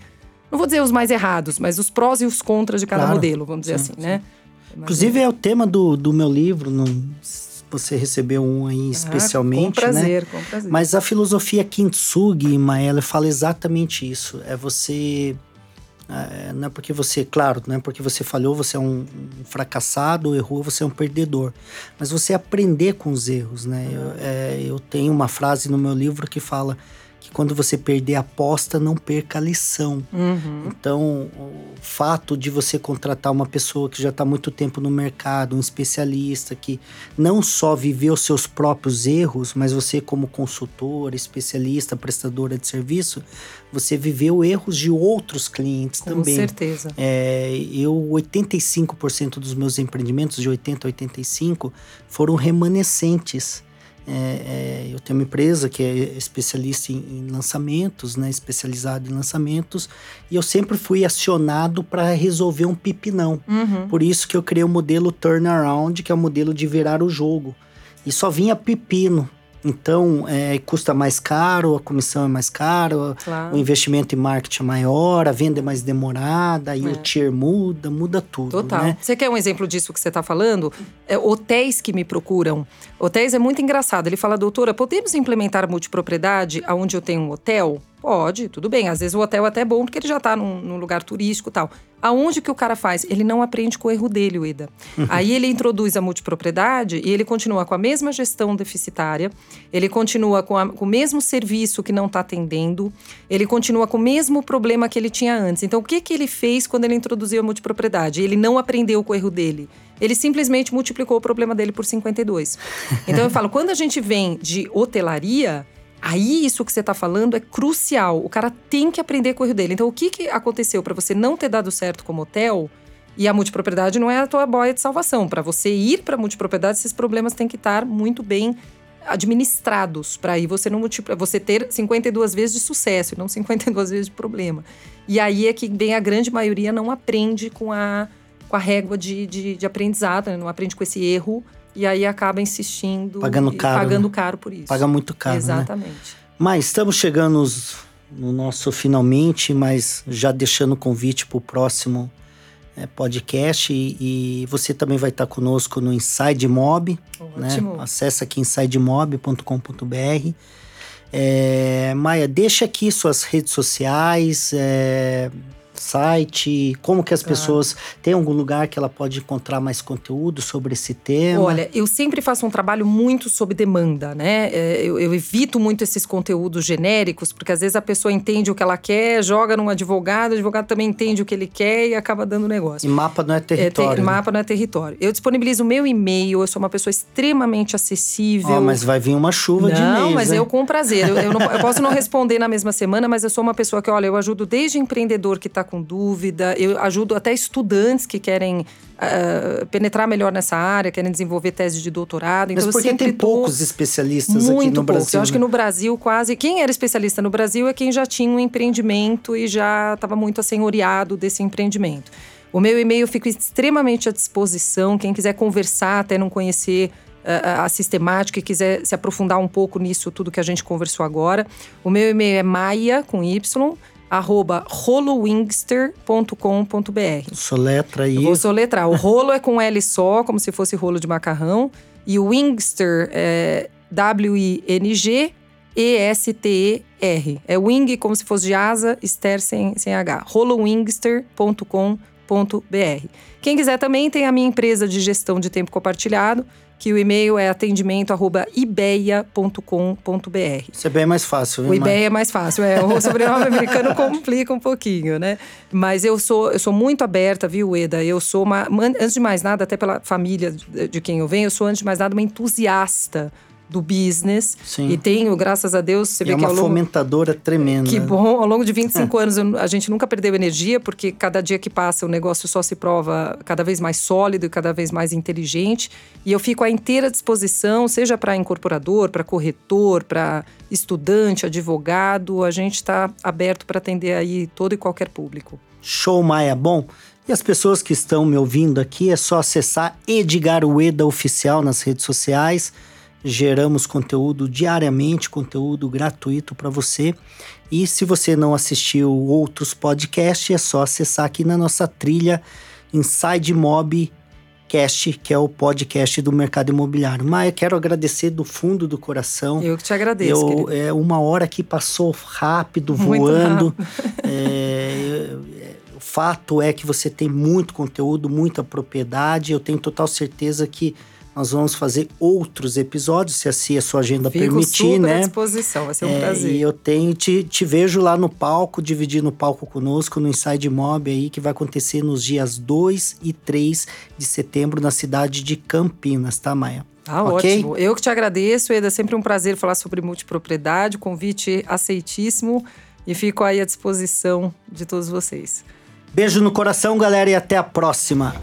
não vou dizer os mais errados, mas os prós e os contras de cada claro. modelo, vamos dizer sim, assim, né? sim. né? Inclusive é o tema do, do meu livro, no, você recebeu um aí ah, especialmente, com prazer, né? Com prazer. Mas a filosofia Kintsugi, Maela, fala exatamente isso. É você é, não é porque você, claro, não é porque você falhou, você é um, fracassado, errou, você é um perdedor. Mas você aprender com os erros, né? Eu, é, eu tenho uma frase no meu livro que fala quando você perder a aposta, não perca a lição. Uhum. Então, o fato de você contratar uma pessoa que já está muito tempo no mercado, um especialista que não só viveu seus próprios erros, mas você como consultor, especialista, prestadora de serviço, você viveu erros de outros clientes Com também. Com certeza. É, eu, 85% dos meus empreendimentos, de 80 a 85, foram remanescentes É, é, eu tenho uma empresa que é especialista em, em lançamentos, né, especializada em lançamentos, e eu sempre fui acionado para resolver um pipinão. Uhum. Por isso que eu criei o modelo turnaround, que é o modelo de virar o jogo. E só vinha pepino. Então, é, custa mais caro, a comissão é mais cara, claro. o investimento em marketing é maior, a venda é mais demorada, aí é. o tier muda, muda tudo. Total. Né? Você quer um exemplo disso que você está falando? É, hotéis que me procuram. Hotéis é muito engraçado. Ele fala, doutora, podemos implementar multipropriedade onde eu tenho um hotel? Pode, tudo bem. Às vezes o hotel é até bom porque ele já está num, num, lugar turístico e tal. Aonde que o cara faz? Ele não aprende com o erro dele, o Ida. Aí ele introduz a multipropriedade e ele continua com a mesma gestão deficitária, ele continua com, a, com o mesmo serviço que não está atendendo, ele continua com o mesmo problema que ele tinha antes. Então, o que, que ele fez quando ele introduziu a multipropriedade? Ele não aprendeu com o erro dele. Ele simplesmente multiplicou o problema dele por 52. Então, eu falo, quando a gente vem de hotelaria Aí isso que você está falando é crucial. O cara tem que aprender com o erro dele. Então, o que, que aconteceu para você não ter dado certo como hotel? E a multipropriedade não é a tua boia de salvação. Para você ir para multipropriedade, esses problemas têm que estar muito bem administrados para aí você não você ter 52 vezes de sucesso e não 52 vezes de problema. E aí é que bem a grande maioria não aprende com a, com a régua de, de, de aprendizado, né? não aprende com esse erro e aí acaba insistindo. Pagando caro. Pagando né? caro por isso. Paga muito caro. Né? Exatamente. Né? Mas estamos chegando no nosso finalmente, mas já deixando o convite para o próximo é, podcast. E, e, você também vai estar conosco no Inside Mob. Né? Ótimo. Né? Acesse aqui insidemob.com.br. É, Maia, deixa aqui suas redes sociais. É, site? Como que as pessoas ah. têm algum lugar que ela pode encontrar mais conteúdo sobre esse tema? Olha, eu sempre faço um trabalho muito sob demanda, né? É, eu, eu, evito muito esses conteúdos genéricos, porque às vezes a pessoa entende o que ela quer, joga num advogado, o advogado também entende o que ele quer e acaba dando negócio. E mapa não é território. É, te, né? Mapa não é território. Eu disponibilizo o meu e-mail, eu sou uma pessoa extremamente acessível. Oh, mas vai vir uma chuva não, de e-mails. Não, mas hein? eu com prazer. Eu, eu, não, eu posso não responder na mesma semana, mas eu sou uma pessoa que, olha, eu ajudo desde empreendedor que está com dúvida, eu ajudo até estudantes que querem uh, penetrar melhor nessa área, querem desenvolver tese de doutorado. Então, Mas porque tem poucos especialistas aqui no poucos. Brasil? Eu acho né? que no Brasil quase… Quem era especialista no Brasil é quem já tinha um empreendimento e já estava muito assenhoreado desse empreendimento. O meu e-mail fica extremamente à disposição. Quem quiser conversar, até não conhecer a, a sistemática e quiser se aprofundar um pouco nisso tudo que a gente conversou agora. O meu e-mail é maia, com Y, arroba rolowingster.com.br. Soletra aí. Eu vou soletrar. O rolo é com L só, como se fosse rolo de macarrão. E o Wingster é W-I-N-G E-S-T-E-R. É wing como se fosse de asa, ster sem, sem H. rolowingster.com.br. Quem quiser também tem a minha empresa de gestão de tempo compartilhado, que o e-mail é atendimento@ibeia.com.br. Isso é bem mais fácil, viu? O IBEA é mais fácil, é. O sobrenome americano complica um pouquinho, né? Mas eu sou, eu sou muito aberta, viu, Eda? Eu sou uma, antes de mais nada, até pela família de quem eu venho, eu sou antes de mais nada uma entusiasta do business. Sim. E tenho, graças a Deus, você e vê é que É uma longo... fomentadora tremenda. Que bom, ao longo de 25 é. anos a gente nunca perdeu energia, porque cada dia que passa o negócio só se prova cada vez mais sólido e cada vez mais inteligente. E eu fico à inteira disposição, seja para incorporador, para corretor, para estudante, advogado, a gente está aberto para atender aí todo e qualquer público. Show, Maia. Bom, e as pessoas que estão me ouvindo aqui, é só acessar Edgar Ueda Oficial nas redes sociais geramos conteúdo diariamente, conteúdo gratuito para você. E se você não assistiu outros podcasts, é só acessar aqui na nossa trilha Inside Mob Cast, que é o podcast do mercado imobiliário. Maia, quero agradecer do fundo do coração. Eu que te agradeço. Eu, é uma hora que passou rápido, voando. Rápido. é, o fato é que você tem muito conteúdo, muita propriedade. Eu tenho total certeza que nós vamos fazer outros episódios, se assim a sua agenda Fico permitir, super né? à disposição, vai ser um é, prazer. E eu tenho, te, te vejo lá no palco, dividindo o palco conosco no Inside Mob aí, que vai acontecer nos dias 2 e 3 de setembro na cidade de Campinas, tá, Maia? Ah, okay? ótimo. Eu que te agradeço, Eda. É sempre um prazer falar sobre multipropriedade. Convite aceitíssimo e fico aí à disposição de todos vocês. Beijo no coração, galera, e até a próxima.